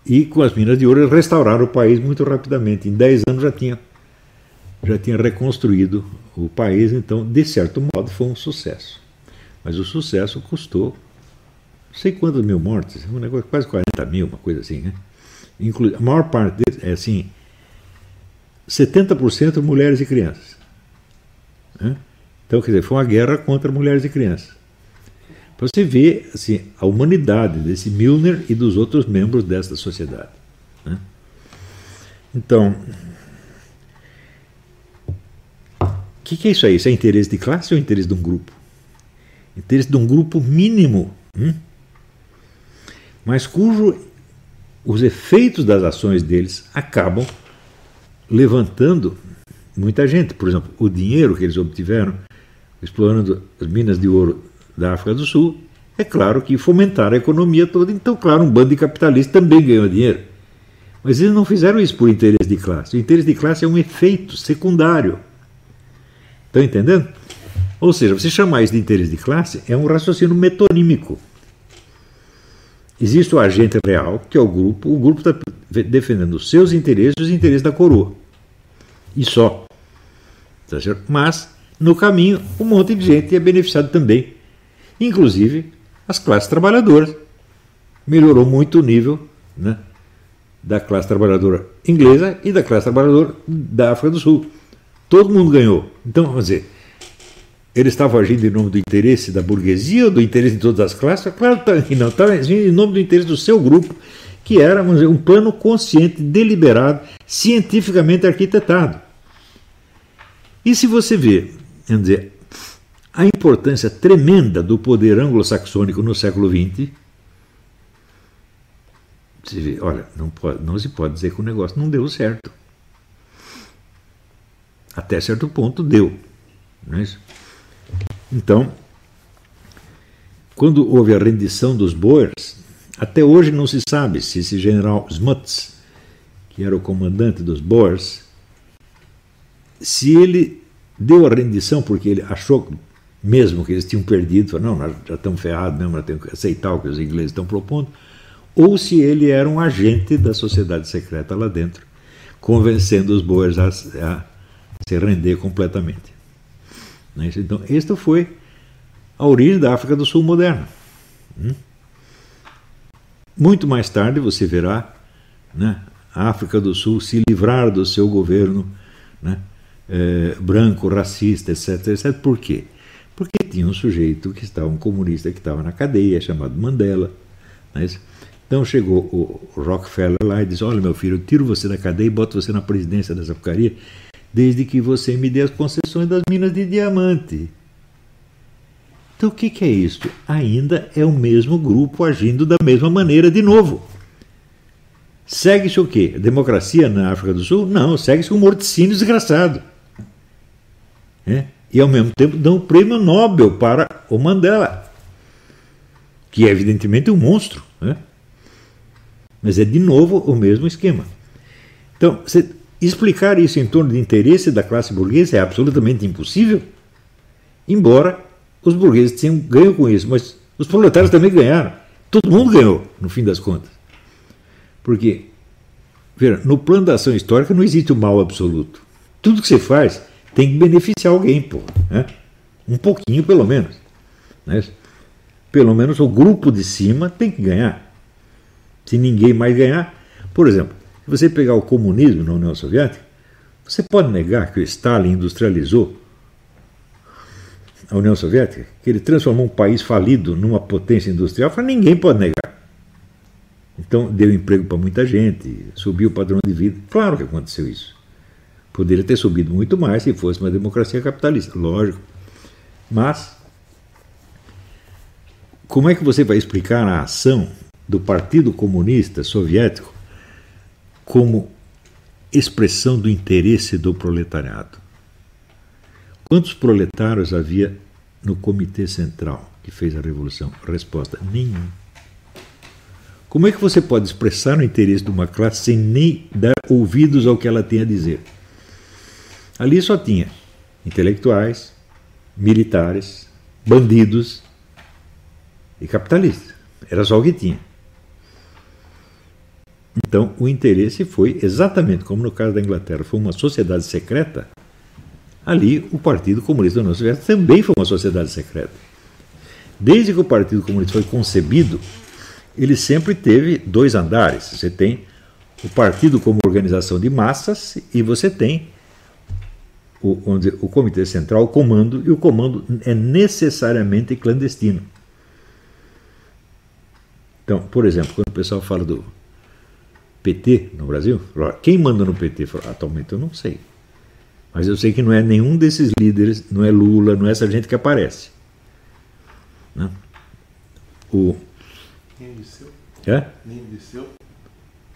E com as minas de ouro eles restauraram o país muito rapidamente. Em 10 anos já tinha já tinha reconstruído o país, então, de certo modo, foi um sucesso. Mas o sucesso custou não sei quantos mil mortes, um negócio quase 40 mil, uma coisa assim, né? Inclu a maior parte deles é assim, 70% mulheres e crianças. Né? Então, quer dizer, foi uma guerra contra mulheres e crianças. Para você ver assim, a humanidade desse Milner e dos outros membros desta sociedade. Né? Então, O que, que, é isso aí? Isso é interesse de classe ou interesse de um grupo? Interesse de um grupo mínimo, hum? mas cujo os efeitos das ações deles acabam levantando muita gente. Por exemplo, o dinheiro que eles obtiveram explorando as minas de ouro da África do Sul é claro que fomentaram a economia toda. Então, claro, um bando de capitalistas também ganhou dinheiro. Mas eles não fizeram isso por interesse de classe. O interesse de classe é um efeito secundário. Estão entendendo? Ou seja, você chamar isso de interesse de classe é um raciocínio metonímico. Existe o agente real, que é o grupo. O grupo está defendendo os seus interesses e os interesses da coroa. E só. Tá? Mas, no caminho, um monte de gente é beneficiado também. Inclusive as classes trabalhadoras. Melhorou muito o nível né, da classe trabalhadora inglesa e da classe trabalhadora da África do Sul. Todo mundo ganhou. Então, vamos dizer, ele estava agindo em nome do interesse da burguesia ou do interesse de todas as classes? Claro que não, estava agindo em nome do interesse do seu grupo, que era dizer, um plano consciente, deliberado, cientificamente arquitetado. E se você vê, vamos dizer, a importância tremenda do poder anglo-saxônico no século XX, você vê, olha, não, pode, não se pode dizer que o negócio não deu certo. Até certo ponto deu. Não é isso? Então, quando houve a rendição dos Boers, até hoje não se sabe se esse general Smuts, que era o comandante dos Boers, se ele deu a rendição porque ele achou mesmo que eles tinham perdido, falou, não, nós já estamos ferrados mesmo, nós temos que aceitar o que os ingleses estão propondo, ou se ele era um agente da sociedade secreta lá dentro, convencendo os Boers a, a se render completamente. Né? Então, esta foi a origem da África do Sul moderna. Hum? Muito mais tarde você verá né, a África do Sul se livrar do seu governo né, é, branco, racista, etc, etc. Por quê? Porque tinha um sujeito que estava, um comunista que estava na cadeia, chamado Mandela. Né? Então chegou o Rockefeller lá e disse: Olha, meu filho, eu tiro você da cadeia e boto você na presidência dessa porcaria desde que você me dê as concessões das minas de diamante. Então o que, que é isso? Ainda é o mesmo grupo agindo da mesma maneira de novo. Segue-se o quê? Democracia na África do Sul? Não, segue-se um morticínio desgraçado. É? E ao mesmo tempo dão o prêmio Nobel para o Mandela, que é evidentemente um monstro. Né? Mas é de novo o mesmo esquema. Então, Explicar isso em torno de interesse da classe burguesa é absolutamente impossível, embora os burgueses tenham ganho com isso, mas os proletários também ganharam. Todo mundo ganhou, no fim das contas. Porque, veja, no plano da ação histórica não existe o mal absoluto. Tudo que você faz tem que beneficiar alguém, pô. Né? Um pouquinho, pelo menos. Né? Pelo menos o grupo de cima tem que ganhar. Se ninguém mais ganhar, por exemplo, se você pegar o comunismo na União Soviética, você pode negar que o Stalin industrializou a União Soviética, que ele transformou um país falido numa potência industrial? Ninguém pode negar. Então, deu emprego para muita gente, subiu o padrão de vida. Claro que aconteceu isso. Poderia ter subido muito mais se fosse uma democracia capitalista, lógico. Mas, como é que você vai explicar a ação do Partido Comunista Soviético como expressão do interesse do proletariado. Quantos proletários havia no Comitê Central que fez a Revolução? Resposta: nenhum. Como é que você pode expressar o interesse de uma classe sem nem dar ouvidos ao que ela tem a dizer? Ali só tinha intelectuais, militares, bandidos e capitalistas. Era só o que tinha. Então, o interesse foi exatamente como no caso da Inglaterra, foi uma sociedade secreta. Ali, o Partido Comunista da União Soviética também foi uma sociedade secreta. Desde que o Partido Comunista foi concebido, ele sempre teve dois andares. Você tem o partido como organização de massas e você tem o, dizer, o Comitê Central, o comando, e o comando é necessariamente clandestino. Então, por exemplo, quando o pessoal fala do PT no Brasil? Quem manda no PT? Atualmente eu não sei. Mas eu sei que não é nenhum desses líderes, não é Lula, não é essa gente que aparece. Né? O... Nem o Dirceu? É? Nem o Dirceu?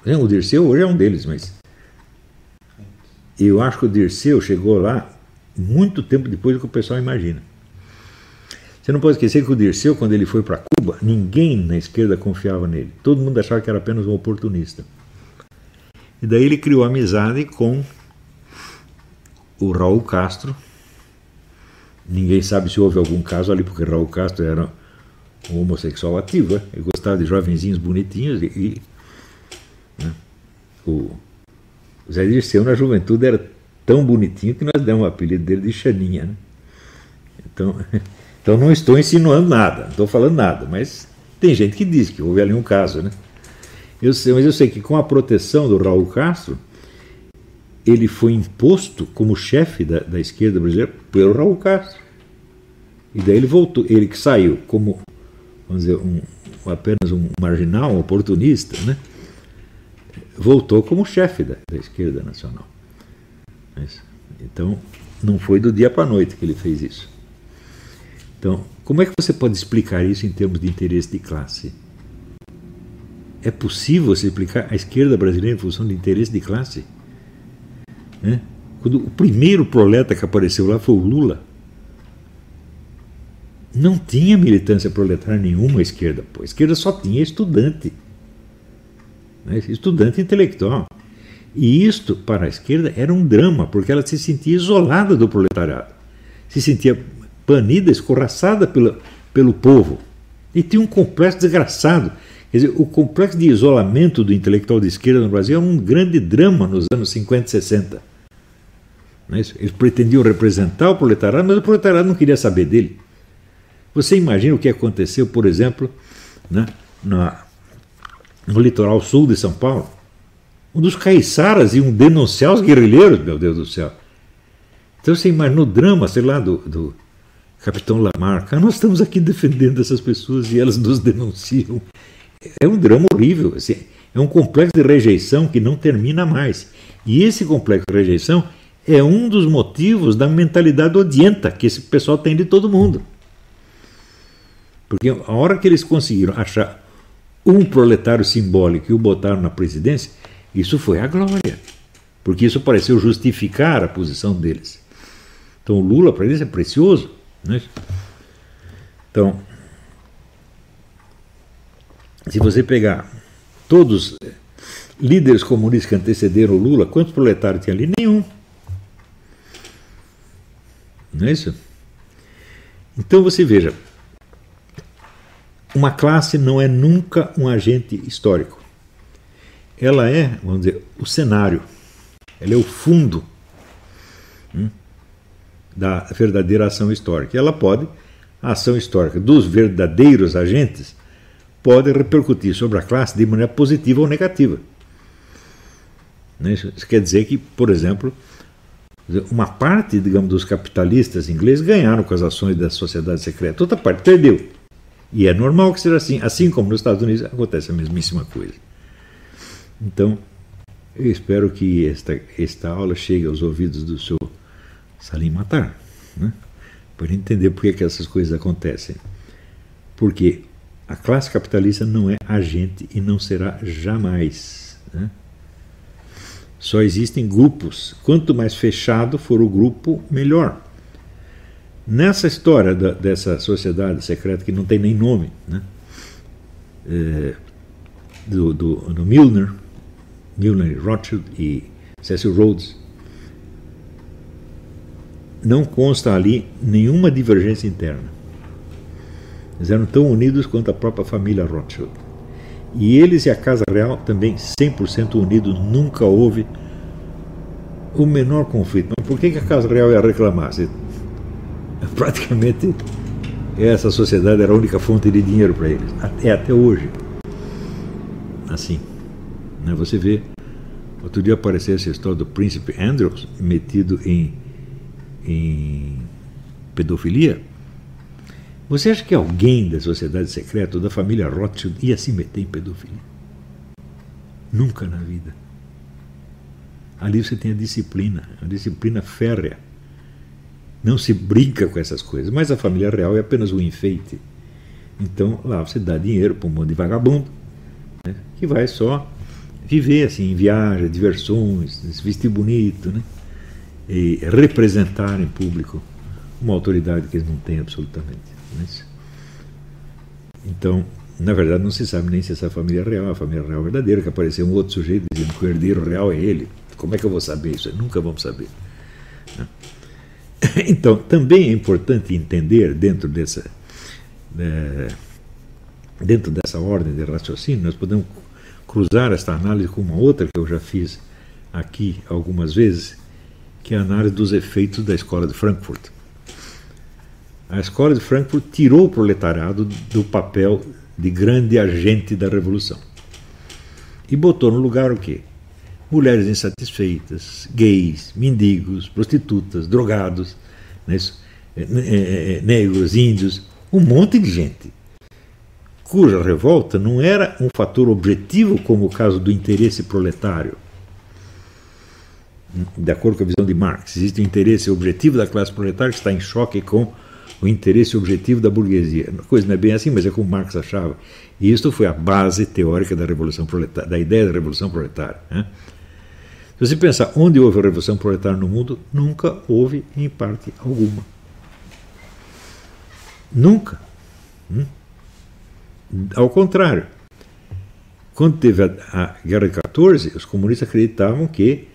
É, o Dirceu hoje é um deles, mas. Eu acho que o Dirceu chegou lá muito tempo depois do que o pessoal imagina. Você não pode esquecer que o Dirceu, quando ele foi para Cuba, ninguém na esquerda confiava nele. Todo mundo achava que era apenas um oportunista. E daí ele criou amizade com o Raul Castro. Ninguém sabe se houve algum caso ali, porque Raul Castro era um homossexual ativo. Né? Ele gostava de jovenzinhos bonitinhos e. Né? O Zé Dirceu, na juventude, era tão bonitinho que nós demos o apelido dele de Xaninha. Né? Então, então não estou insinuando nada, não estou falando nada, mas tem gente que diz que houve ali um caso. Né? Eu sei, mas eu sei que com a proteção do Raul Castro, ele foi imposto como chefe da, da esquerda brasileira pelo Raul Castro. E daí ele voltou, ele que saiu como, vamos dizer, um, apenas um marginal, um oportunista, né? Voltou como chefe da, da esquerda nacional. Mas, então, não foi do dia para a noite que ele fez isso. Então, como é que você pode explicar isso em termos de interesse de classe? É possível você explicar a esquerda brasileira em função de interesse de classe? Né? Quando o primeiro proleta que apareceu lá foi o Lula. Não tinha militância proletária nenhuma à esquerda. Pô. A esquerda só tinha estudante. Né? Estudante intelectual. E isto, para a esquerda, era um drama, porque ela se sentia isolada do proletariado. Se sentia banida, escorraçada pelo, pelo povo. E tinha um complexo desgraçado. Quer dizer, o complexo de isolamento do intelectual de esquerda no Brasil é um grande drama nos anos 50 e 60. É Eles pretendiam representar o proletariado, mas o proletariado não queria saber dele. Você imagina o que aconteceu, por exemplo, né, na, no litoral sul de São Paulo? Um dos caiçaras iam denunciar os guerrilheiros, meu Deus do céu. Então você imagina o drama, sei lá, do, do capitão Lamarca. Nós estamos aqui defendendo essas pessoas e elas nos denunciam. É um drama horrível. Assim, é um complexo de rejeição que não termina mais. E esse complexo de rejeição é um dos motivos da mentalidade odienta que esse pessoal tem de todo mundo. Porque a hora que eles conseguiram achar um proletário simbólico e o botaram na presidência, isso foi a glória. Porque isso pareceu justificar a posição deles. Então o Lula para eles é precioso. Né? Então, se você pegar todos líderes comunistas que antecederam o Lula, quantos proletários tinha ali? Nenhum. Não é isso? Então você veja, uma classe não é nunca um agente histórico. Ela é, vamos dizer, o cenário. Ela é o fundo hum, da verdadeira ação histórica. Ela pode, a ação histórica dos verdadeiros agentes, pode repercutir sobre a classe de maneira positiva ou negativa. Né? Isso quer dizer que, por exemplo, uma parte, digamos, dos capitalistas ingleses ganharam com as ações da sociedade secreta, outra parte perdeu. E é normal que seja assim, assim como nos Estados Unidos acontece a mesmíssima coisa. Então, eu espero que esta, esta aula chegue aos ouvidos do seu Salim Matar, né? para entender por que, essas coisas acontecem. Porque a classe capitalista não é agente e não será jamais. Né? Só existem grupos. Quanto mais fechado for o grupo, melhor. Nessa história da, dessa sociedade secreta que não tem nem nome, né? É, do, do, do Milner, Milner, Rothschild e Cecil Rhodes, não consta ali nenhuma divergência interna. Eles eram tão unidos quanto a própria família Rothschild. E eles e a Casa Real também 100% unidos, nunca houve o menor conflito. Mas por que a Casa Real ia reclamar? praticamente essa sociedade era a única fonte de dinheiro para eles, até, até hoje. Assim. Né? Você vê, outro dia apareceu essa história do príncipe Andrews metido em, em pedofilia. Você acha que alguém da sociedade secreta ou da família Rothschild ia se meter em pedofilia? Nunca na vida. Ali você tem a disciplina, a disciplina férrea. Não se brinca com essas coisas, mas a família real é apenas um enfeite. Então lá você dá dinheiro para um monte de vagabundo né, que vai só viver assim, em viagem, diversões, se vestir bonito, né, e representar em público uma autoridade que eles não têm absolutamente. Né? Então, na verdade, não se sabe nem se essa família é real é a família real verdadeira, que apareceu um outro sujeito dizendo que o herdeiro real é ele. Como é que eu vou saber isso? Nunca vamos saber. Né? Então, também é importante entender dentro dessa. É, dentro dessa ordem de raciocínio, nós podemos cruzar esta análise com uma outra que eu já fiz aqui algumas vezes, que é a análise dos efeitos da escola de Frankfurt. A escola de Frankfurt tirou o proletariado do papel de grande agente da revolução e botou no lugar o quê? Mulheres insatisfeitas, gays, mendigos, prostitutas, drogados, né? negros, índios, um monte de gente cuja revolta não era um fator objetivo, como o caso do interesse proletário. De acordo com a visão de Marx, existe um interesse objetivo da classe proletária que está em choque com o interesse objetivo da burguesia. A coisa não é bem assim, mas é como Marx achava. E isto foi a base teórica da revolução proletária, da ideia da revolução proletária. Né? Se você pensar onde houve a revolução proletária no mundo, nunca houve em parte alguma. Nunca. Hum? Ao contrário, quando teve a, a, Guerra de 14, os comunistas acreditavam que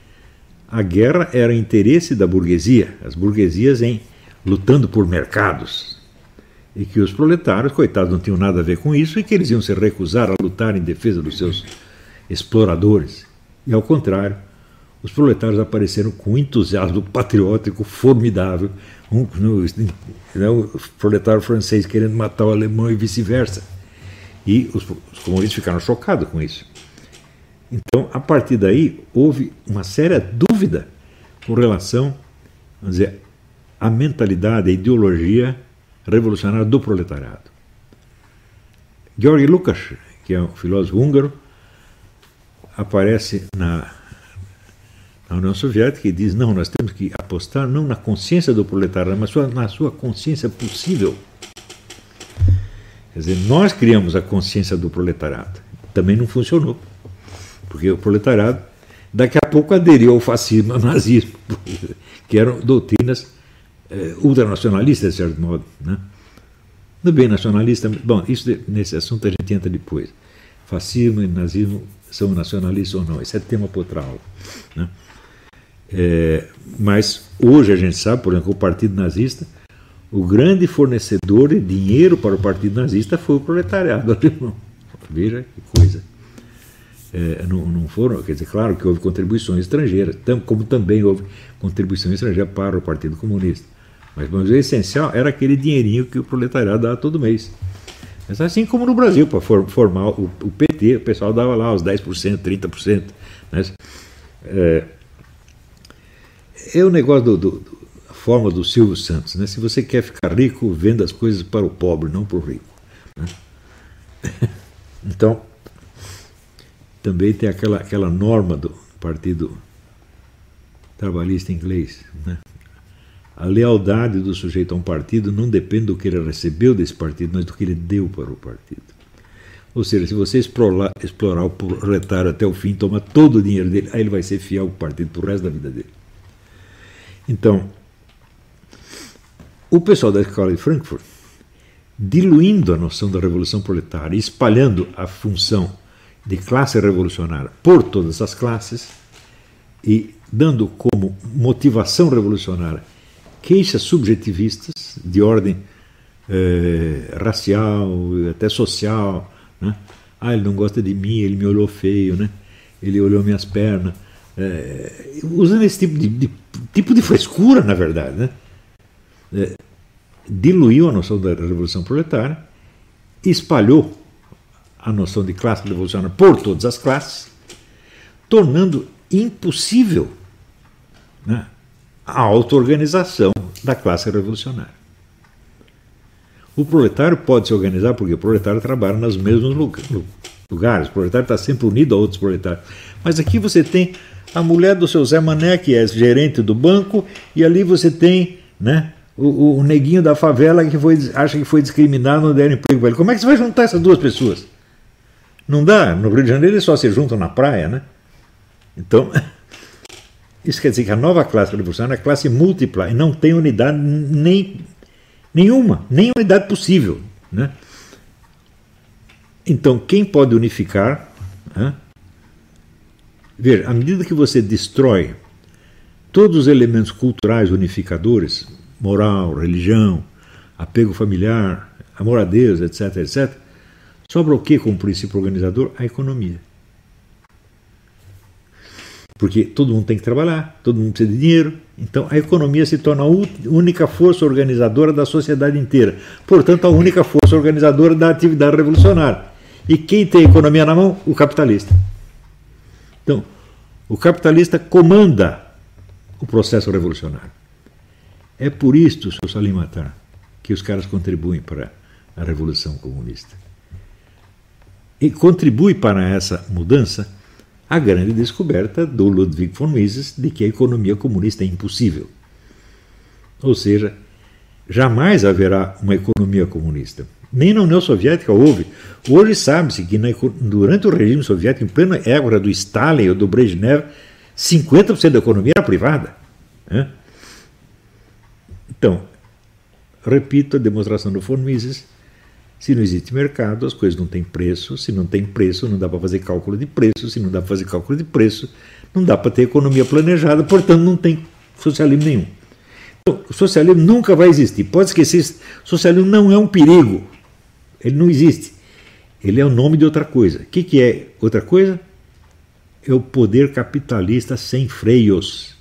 a guerra era interesse da burguesia, as burguesias em lutando por mercados, e que os proletários, coitados, não tinham nada a ver com isso e que eles iam se recusar a lutar em defesa dos seus exploradores. E ao contrário, os proletários apareceram com um entusiasmo patriótico formidável, um, no, o proletário francês querendo matar o alemão e vice-versa. E os, os comunistas ficaram chocados com isso. Então, a partir daí, houve uma séria dúvida com relação vamos dizer, à mentalidade, à ideologia revolucionária do proletariado. Georg Lukács, que é um filósofo húngaro, aparece na, na União Soviética diz: não, nós temos que apostar não na consciência do proletariado, mas na sua consciência possível Quer dizer, nós criamos a consciência do proletariado. Também não funcionou. Porque o proletariado, daqui a pouco, aderiu ao fascismo, ao nazismo, que eram doutrinas eh, ultranacionalistas, de certo modo. Né? Bem nacionalista, bom, isso nesse assunto a gente entra depois. Fascismo e nazismo são nacionalistas ou não, esse é tema para outra aula. Né? É, mas hoje a gente sabe, por exemplo, o Partido Nazista o grande fornecedor de dinheiro para o Partido Nazista foi o proletariado alemão. Veja que coisa. É, não, não, foram, quer dizer, claro que houve contribuições estrangeiras, como também houve contribuição estrangeira para o Partido Comunista. Mas, mas o essencial era aquele dinheirinho que o proletariado dava todo mês. Mas assim como no Brasil, para formar o, o, PT, o pessoal dava lá os 10%, 30%. Né? É, é o negócio do, do, forma do Silvio Santos. Né? Se você quer ficar rico, venda as coisas para o pobre, não para o rico. Né? Então, também tem aquela, aquela norma do Partido Trabalhista Inglês. Né? A lealdade do sujeito a um partido não depende do que ele recebeu desse partido, mas do que ele deu para o partido. Ou seja, se você explorar, explorar o proletário até o fim, toma todo o dinheiro dele, aí ele vai ser fiel ao partido para o resto da vida dele. Então, o pessoal da escola de Frankfurt, diluindo a noção da revolução proletária, espalhando a função de classe revolucionária por todas as classes e dando como motivação revolucionária queixas subjetivistas de ordem eh, racial, até social. Né? Ah, ele não gosta de mim, ele me olhou feio, né? ele olhou minhas pernas. É, usando esse tipo de, de, tipo de frescura, na verdade. Né? É, diluiu a noção da revolução proletária, espalhou a noção de classe revolucionária por todas as classes, tornando impossível né, a auto-organização da classe revolucionária. O proletário pode se organizar porque o proletário trabalha nos mesmos lugares, o proletário está sempre unido a outros proletários. Mas aqui você tem a mulher do seu Zé Mané, que é gerente do banco, e ali você tem né, o, o, neguinho da favela que foi, acha que foi discriminado, não deram emprego para ele. Como é que você vai juntar essas duas pessoas? Não dá. No Rio de Janeiro eles só se juntam na praia, né? Então, isso quer dizer que a nova classe revolucionária é classe múltipla e não tem unidade nem, Nenhuma, nenhuma idade possível. Né? Então, quem pode unificar? Né? Veja, à medida que você destrói todos os elementos culturais unificadores, moral, religião, apego familiar, amor a Deus, etc., etc., sobra o que como princípio organizador? A economia. Porque todo mundo tem que trabalhar, todo mundo precisa de dinheiro, então a economia se torna a única força organizadora da sociedade inteira. Portanto, a única força organizadora da atividade revolucionária. E quem tem a economia na mão? O capitalista. Então, o capitalista comanda o processo revolucionário. É por isto, Sr. Salim Matar, que os caras contribuem para a Revolução Comunista. E contribui para essa mudança a grande descoberta do Ludwig von Mises de que a economia comunista é impossível. Ou seja, jamais haverá uma economia comunista. Nem na União Soviética houve. Hoje sabe-se que na, durante o regime soviético, em plena época do Stalin ou do Brezhnev, 50% da economia era privada. Né? Então, repito a demonstração do von Mises. Se não existe mercado, as coisas não têm preço. Se não tem preço, não dá para fazer cálculo de preço. Se não dá para fazer cálculo de preço, não dá para ter economia planejada. Portanto, não tem socialismo nenhum. Então, o socialismo nunca vai existir. Pode esquecer, socialismo não é um perigo. Ele não existe. Ele é o nome de outra coisa. O que, que é outra coisa? É o poder capitalista sem freios.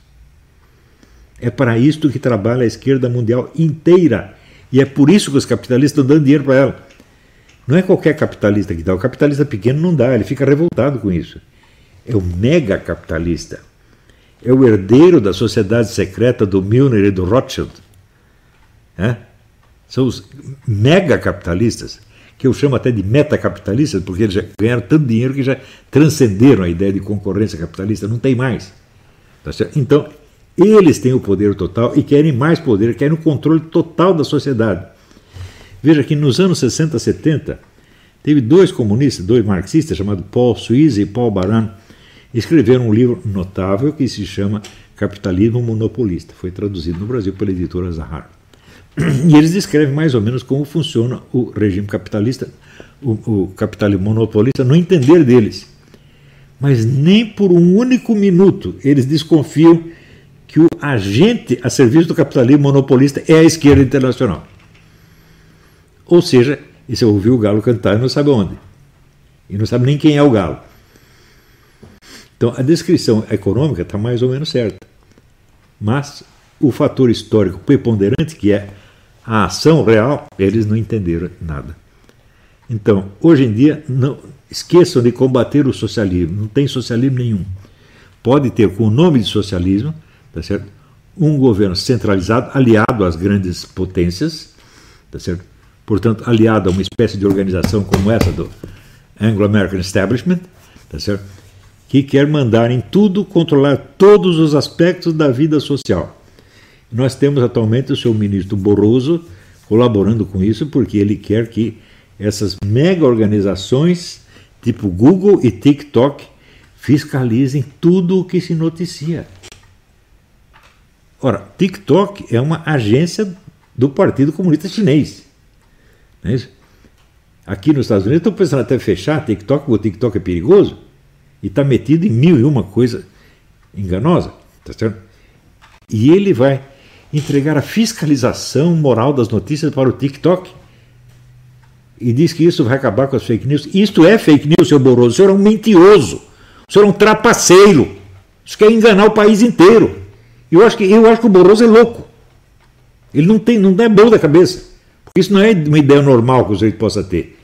É para isto que trabalha a esquerda mundial inteira. E é por isso que os capitalistas estão dando dinheiro para ela. Não é qualquer capitalista que dá. O capitalista pequeno não dá, ele fica revoltado com isso. É o mega capitalista. É o herdeiro da sociedade secreta do Milner e do Rothschild. É? São os mega capitalistas, que eu chamo até de metacapitalistas, porque eles já ganharam tanto dinheiro que já transcenderam a ideia de concorrência capitalista, não tem mais. Tá então, eles têm o poder total e querem mais poder, querem o controle total da sociedade. Veja que nos anos 60, 70, teve dois comunistas, dois marxistas, chamados Paul Suisse e Paul Baran, escreveram um livro notável que se chama Capitalismo Monopolista. Foi traduzido no Brasil pela editora Zahar. E eles descrevem mais ou menos como funciona o regime capitalista, o, o capitalismo monopolista, no entender deles. Mas nem por um único minuto eles desconfiam que o agente a serviço do capitalismo monopolista é a esquerda internacional. Ou seja, e você ouviu o galo cantar e não sabe onde. E não sabe nem quem é o galo. Então a descrição econômica está mais ou menos certa. Mas o fator histórico preponderante, que é a ação real, eles não entenderam nada. Então, hoje em dia, não esqueçam de combater o socialismo. Não tem socialismo nenhum. Pode ter com o nome de socialismo, tá certo? Um governo centralizado, aliado às grandes potências, tá certo? Portanto, aliado a uma espécie de organização como essa do Anglo-American Establishment, tá certo? Que quer mandar em tudo, controlar todos os aspectos da vida social. Nós temos atualmente o seu ministro Boroso colaborando com isso, porque ele quer que essas mega organizações, tipo Google e TikTok, fiscalizem tudo o que se noticia. Ora, TikTok é uma agência do Partido Comunista Chinês. Não é isso? Aqui nos Estados Unidos estão pensando até fechar TikTok, porque o TikTok é perigoso e está metido em mil e uma coisa enganosa. Tá certo? E ele vai entregar a fiscalização moral das notícias para o TikTok. E diz que isso vai acabar com as fake news. Isto é fake news, senhor Boroso. O senhor é um mentiroso. O senhor é um trapaceiro. Isso quer enganar o país inteiro. Eu acho que, eu acho que o Barroso é louco. Ele não, tem, não é bom da cabeça. Porque isso não é uma ideia normal que o sujeito possa ter.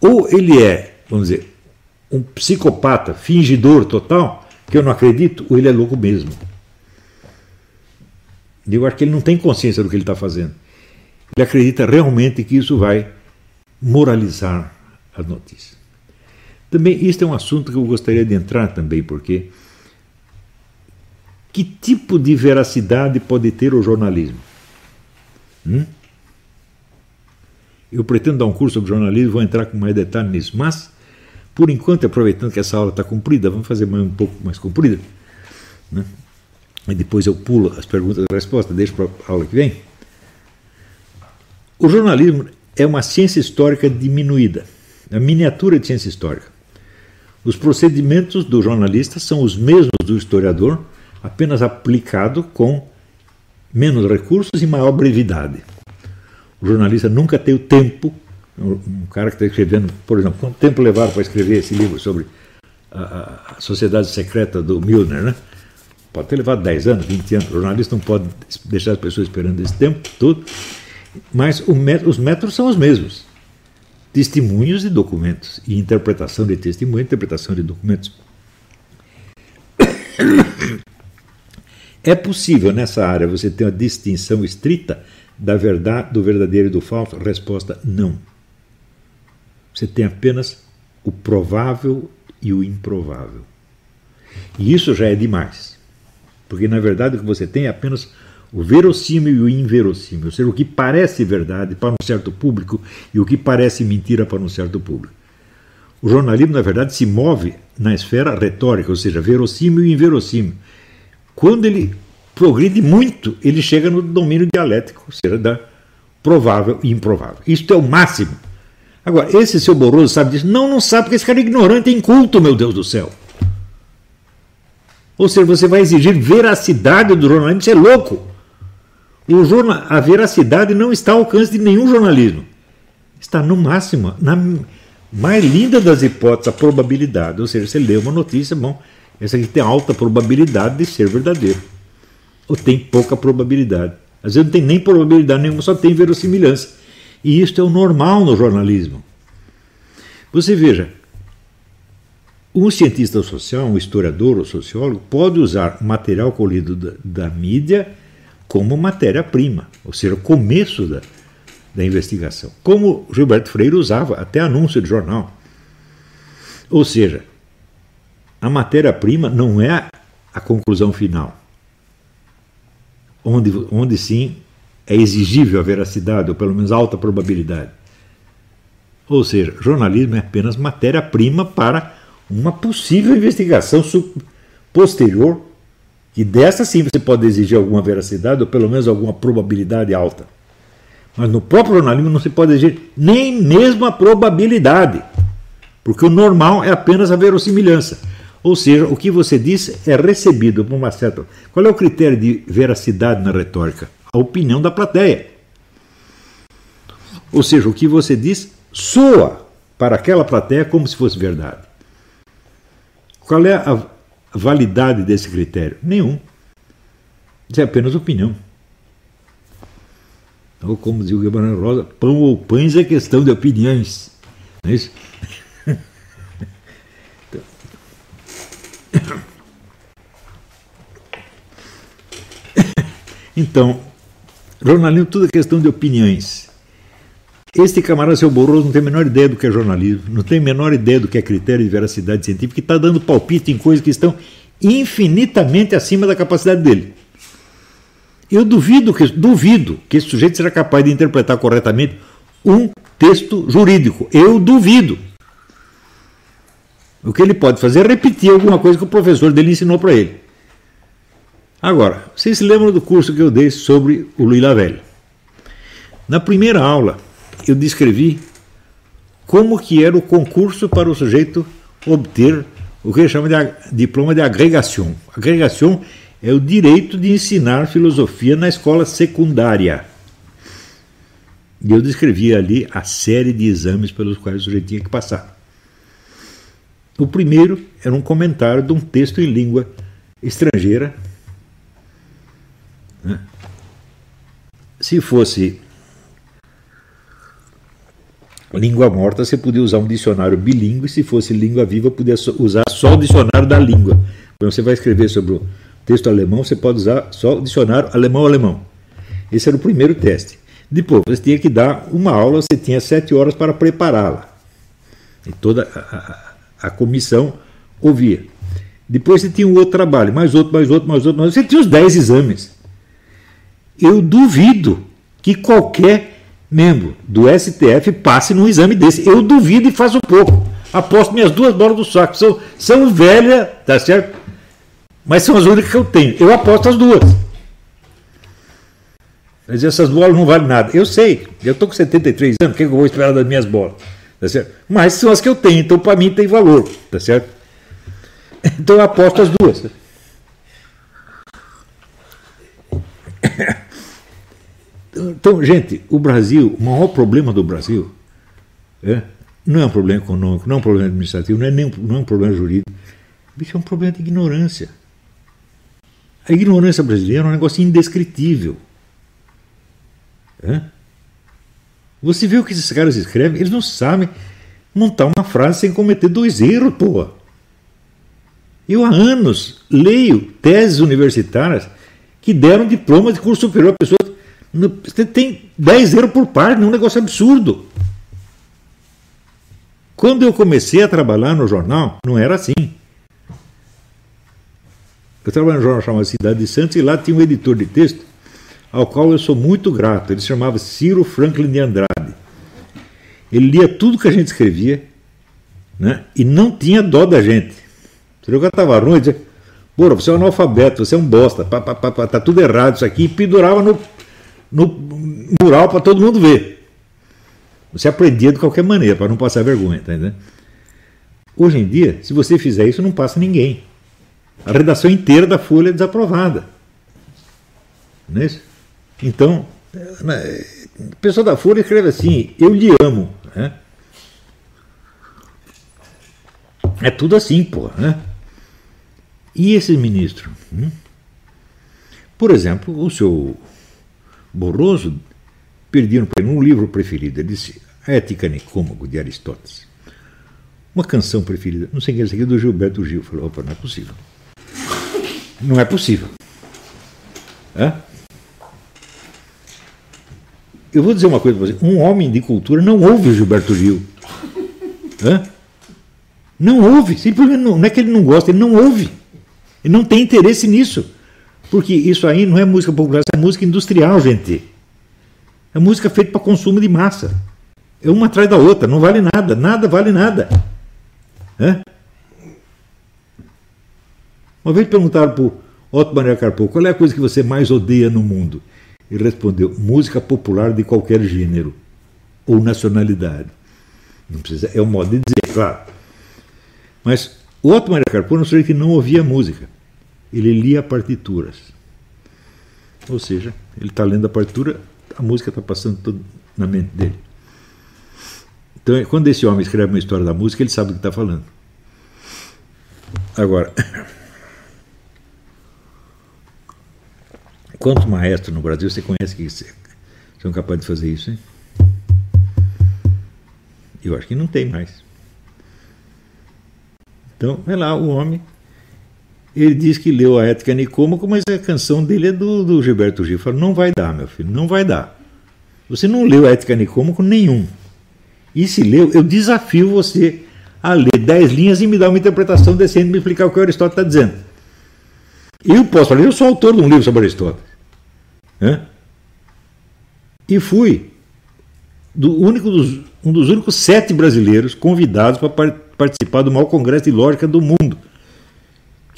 Ou ele é, vamos dizer, um psicopata, fingidor total, que eu não acredito, ou ele é louco mesmo. Eu acho que ele não tem consciência do que ele está fazendo. Ele acredita realmente que isso vai moralizar as notícias. Também, isso é um assunto que eu gostaria de entrar também, porque que tipo de veracidade pode ter o jornalismo? Hum? Eu pretendo dar um curso sobre jornalismo, vou entrar com mais detalhe nisso, mas, por enquanto, aproveitando que essa aula está comprida, vamos fazer mais um pouco mais comprida, né? E depois eu pulo as perguntas e respostas, deixo para a aula que vem. O jornalismo é uma ciência histórica diminuída, a miniatura de ciência histórica. Os procedimentos do jornalista são os mesmos do historiador, apenas aplicado com menos recursos e maior brevidade. O jornalista nunca tem o tempo. Um cara que está escrevendo, por exemplo, quanto tempo levaram para escrever esse livro sobre a, a sociedade secreta do Milner, né? Pode ter levado 10 anos, 20 anos. O jornalista não pode deixar as pessoas esperando esse tempo todo. Mas os métodos são os mesmos: testemunhos e documentos, e interpretação de testemunho interpretação de documentos. É possível nessa área você ter uma distinção estrita da verdade, do verdadeiro e do falso? Resposta: não. Você tem apenas o provável e o improvável. E isso já é demais. Porque na verdade o que você tem é apenas o verossímil e o inverossímil, ou seja, o que parece verdade para um certo público e o que parece mentira para um certo público. O jornalismo, na verdade, se move na esfera retórica, ou seja, verossímil e inverossímil. Quando ele progride muito, ele chega no domínio dialético, ou seja, da provável e improvável. Isto é o máximo. Agora, esse seu Boroso sabe disso? Não, não sabe, porque esse cara é ignorante e inculto, meu Deus do céu. Ou seja, você vai exigir veracidade do jornalismo, isso é louco. O jornal, a veracidade não está ao alcance de nenhum jornalismo. Está no máximo, na mais linda das hipóteses, a probabilidade. Ou seja, você lê uma notícia, bom, essa aqui tem alta probabilidade de ser verdadeiro. Ou tem pouca probabilidade. Às vezes não tem nem probabilidade nenhuma, só tem verossimilhança. E isso é o normal no jornalismo. Você veja, um cientista social, um historiador ou sociólogo, pode usar material colhido da, da mídia como matéria-prima, ou seja, o começo da, da investigação. Como Gilberto Freire usava até anúncio de jornal. Ou seja, a matéria-prima não é a conclusão final, onde, onde sim é exigível a veracidade, ou pelo menos alta probabilidade. Ou seja, jornalismo é apenas matéria-prima para uma possível investigação posterior, e dessa sim você pode exigir alguma veracidade, ou pelo menos alguma probabilidade alta. Mas no próprio jornalismo não se pode exigir nem mesmo a probabilidade, porque o normal é apenas a verossimilhança. Ou seja, o que você diz é recebido por uma certa. Qual é o critério de veracidade na retórica? A opinião da plateia. Ou seja, o que você diz soa para aquela plateia como se fosse verdade. Qual é a validade desse critério? Nenhum. Isso é apenas opinião. Ou como dizia o Guilherme Rosa, pão ou pães é questão de opiniões. Não é isso? Então, jornalismo tudo é questão de opiniões. Este camarada, seu Boroso, não tem a menor ideia do que é jornalismo, não tem a menor ideia do que é critério de veracidade científica, e está dando palpite em coisas que estão infinitamente acima da capacidade dele. Eu duvido que, duvido que esse sujeito seja capaz de interpretar corretamente um texto jurídico. Eu duvido. O que ele pode fazer é repetir alguma coisa que o professor dele ensinou para ele. Agora, vocês se lembram do curso que eu dei sobre o Luiz Lavelli? Na primeira aula, eu descrevi como que era o concurso para o sujeito obter o que ele chama de diploma de agregação. Agregação é o direito de ensinar filosofia na escola secundária. E eu descrevi ali a série de exames pelos quais o sujeito tinha que passar. O primeiro era um comentário de um texto em língua estrangeira né? Se fosse língua morta, você podia usar um dicionário bilíngue, se fosse língua viva, podia usar só o dicionário da língua. Quando você vai escrever sobre o texto alemão, você pode usar só o dicionário alemão-alemão. Esse era o primeiro teste. Depois, você tinha que dar uma aula, você tinha sete horas para prepará-la. E toda a, a, a, comissão ouvia. Depois você tinha um outro trabalho, mais outro, mais outro, mais outro, mais outro. Você tinha os dez exames eu duvido que qualquer membro do STF passe num exame desse. Eu duvido e faço pouco. Aposto minhas duas bolas do saco. São, são velhas, tá certo? Mas são as únicas que eu tenho. Eu aposto as duas. Mas essas bolas não valem nada. Eu sei, eu estou com 73 anos, o que eu vou esperar das minhas bolas? Tá certo? Mas são as que eu tenho, então para mim tem valor, tá certo? Então eu aposto as duas. Então, gente, o Brasil, o maior problema do Brasil é, não é um problema econômico, não é um problema administrativo, não é, nem, não é um problema jurídico. Isso é um problema de ignorância. A ignorância brasileira é um negócio indescritível. É? Você vê o que esses caras escrevem, eles não sabem montar uma frase sem cometer dois erros, pô. Eu há anos leio teses universitárias que deram diploma de curso superior a pessoas. Tem 10 euros por parte, é um negócio absurdo. Quando eu comecei a trabalhar no jornal, não era assim. Eu trabalhava no jornal chamado Cidade de Santos e lá tinha um editor de texto ao qual eu sou muito grato. Ele se chamava Ciro Franklin de Andrade. Ele lia tudo que a gente escrevia né, e não tinha dó da gente. Que eu estava ruim dizia, Porra, você é um analfabeto, você é um bosta, pá, pá, pá, tá tudo errado isso aqui, e pendurava no, no mural para todo mundo ver. Você aprendia de qualquer maneira, para não passar vergonha, tá entendendo? Hoje em dia, se você fizer isso, não passa ninguém. A redação inteira da Folha é desaprovada. Não é isso? Então, né, a pessoa da Folha escreve assim: Eu lhe amo. Né? É tudo assim, porra. Né? E esse ministro? Hum? Por exemplo, o seu Borroso pediram para ele um livro preferido. Ele disse A Ética Nicômago, de Aristóteles. Uma canção preferida, não sei quem é esse aqui, do Gilberto Gil. Falou, opa, não é possível. Não é possível. É? Eu vou dizer uma coisa para você: um homem de cultura não ouve o Gilberto Gil. É? Não ouve, simplesmente não, não é que ele não gosta, ele não ouve. Ele não tem interesse nisso. Porque isso aí não é música popular, isso é música industrial, gente. É música feita para consumo de massa. É uma atrás da outra, não vale nada, nada vale nada. Uma vez perguntaram para o Otto Maria Carpo qual é a coisa que você mais odeia no mundo? Ele respondeu: música popular de qualquer gênero ou nacionalidade. Não precisa, é um modo de dizer, claro. Mas o Otto Maria Carpo não seria que não ouvia música. Ele lia partituras. Ou seja, ele está lendo a partitura, a música está passando tudo na mente dele. Então, quando esse homem escreve uma história da música, ele sabe o que está falando. Agora, quantos maestros no Brasil você conhece que são capazes de fazer isso? Hein? Eu acho que não tem mais. Então, é lá, o homem. Ele diz que leu a Ética Nicômaco, mas a canção dele é do, do Gilberto Gil. Fala, não vai dar, meu filho, não vai dar. Você não leu a Ética Nicômaco nenhum. E se leu, eu desafio você a ler dez linhas e me dar uma interpretação decente me explicar o que Aristóteles está dizendo. Eu posso falar, eu sou autor de um livro sobre Aristóteles. Né? E fui do único dos, um dos únicos sete brasileiros convidados para participar do maior congresso de lógica do mundo,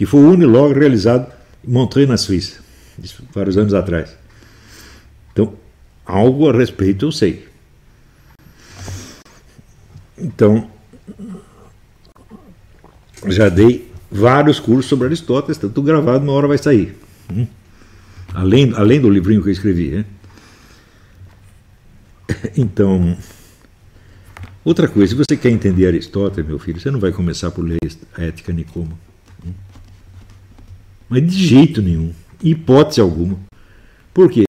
que foi o Unilog realizado em Montreux, na Suíça, vários anos atrás. Então, algo a respeito eu sei. Então, já dei vários cursos sobre Aristóteles, tanto gravado, uma hora vai sair. Hum? Além, além do livrinho que eu escrevi. Né? Então, outra coisa, se você quer entender Aristóteles, meu filho, você não vai começar por ler a Ética Nicoma. Mas de jeito nenhum, hipótese alguma. Por quê?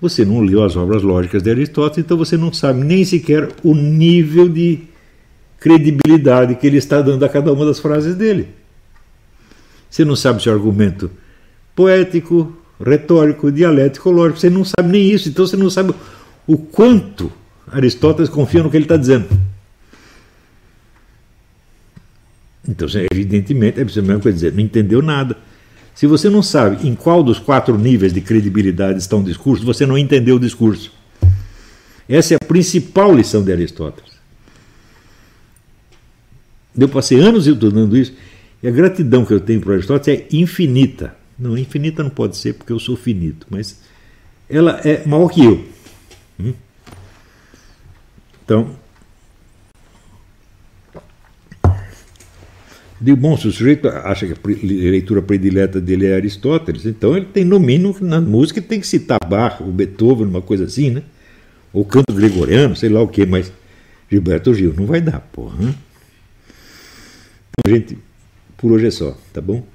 Você não leu as obras lógicas de Aristóteles, então você não sabe nem sequer o nível de credibilidade que ele está dando a cada uma das frases dele. Você não sabe se é argumento poético, retórico, dialético, lógico. Você não sabe nem isso, então você não sabe o quanto Aristóteles confia no que ele está dizendo. Então, evidentemente, é mesma coisa dizer, não entendeu nada. Se você não sabe em qual dos quatro níveis de credibilidade está um discurso, você não entendeu o discurso. Essa é a principal lição de Aristóteles. Eu passei anos estudando isso, e a gratidão que eu tenho para Aristóteles é infinita. Não, infinita não pode ser porque eu sou finito, mas ela é maior que eu. Hum? Então, de bom, se o sujeito acha que a leitura predileta dele é Aristóteles, então ele tem, no mínimo, na música, tem que citar Bach, ou Beethoven, uma coisa assim, né? Ou canto gregoriano, sei lá o que, mas Gilberto Gil não vai dar, porra. Então, gente, por hoje é só, tá bom?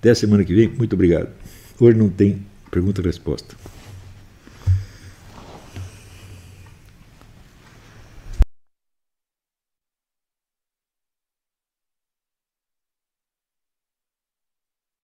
Até a semana que vem, muito obrigado. Hoje não tem pergunta e resposta.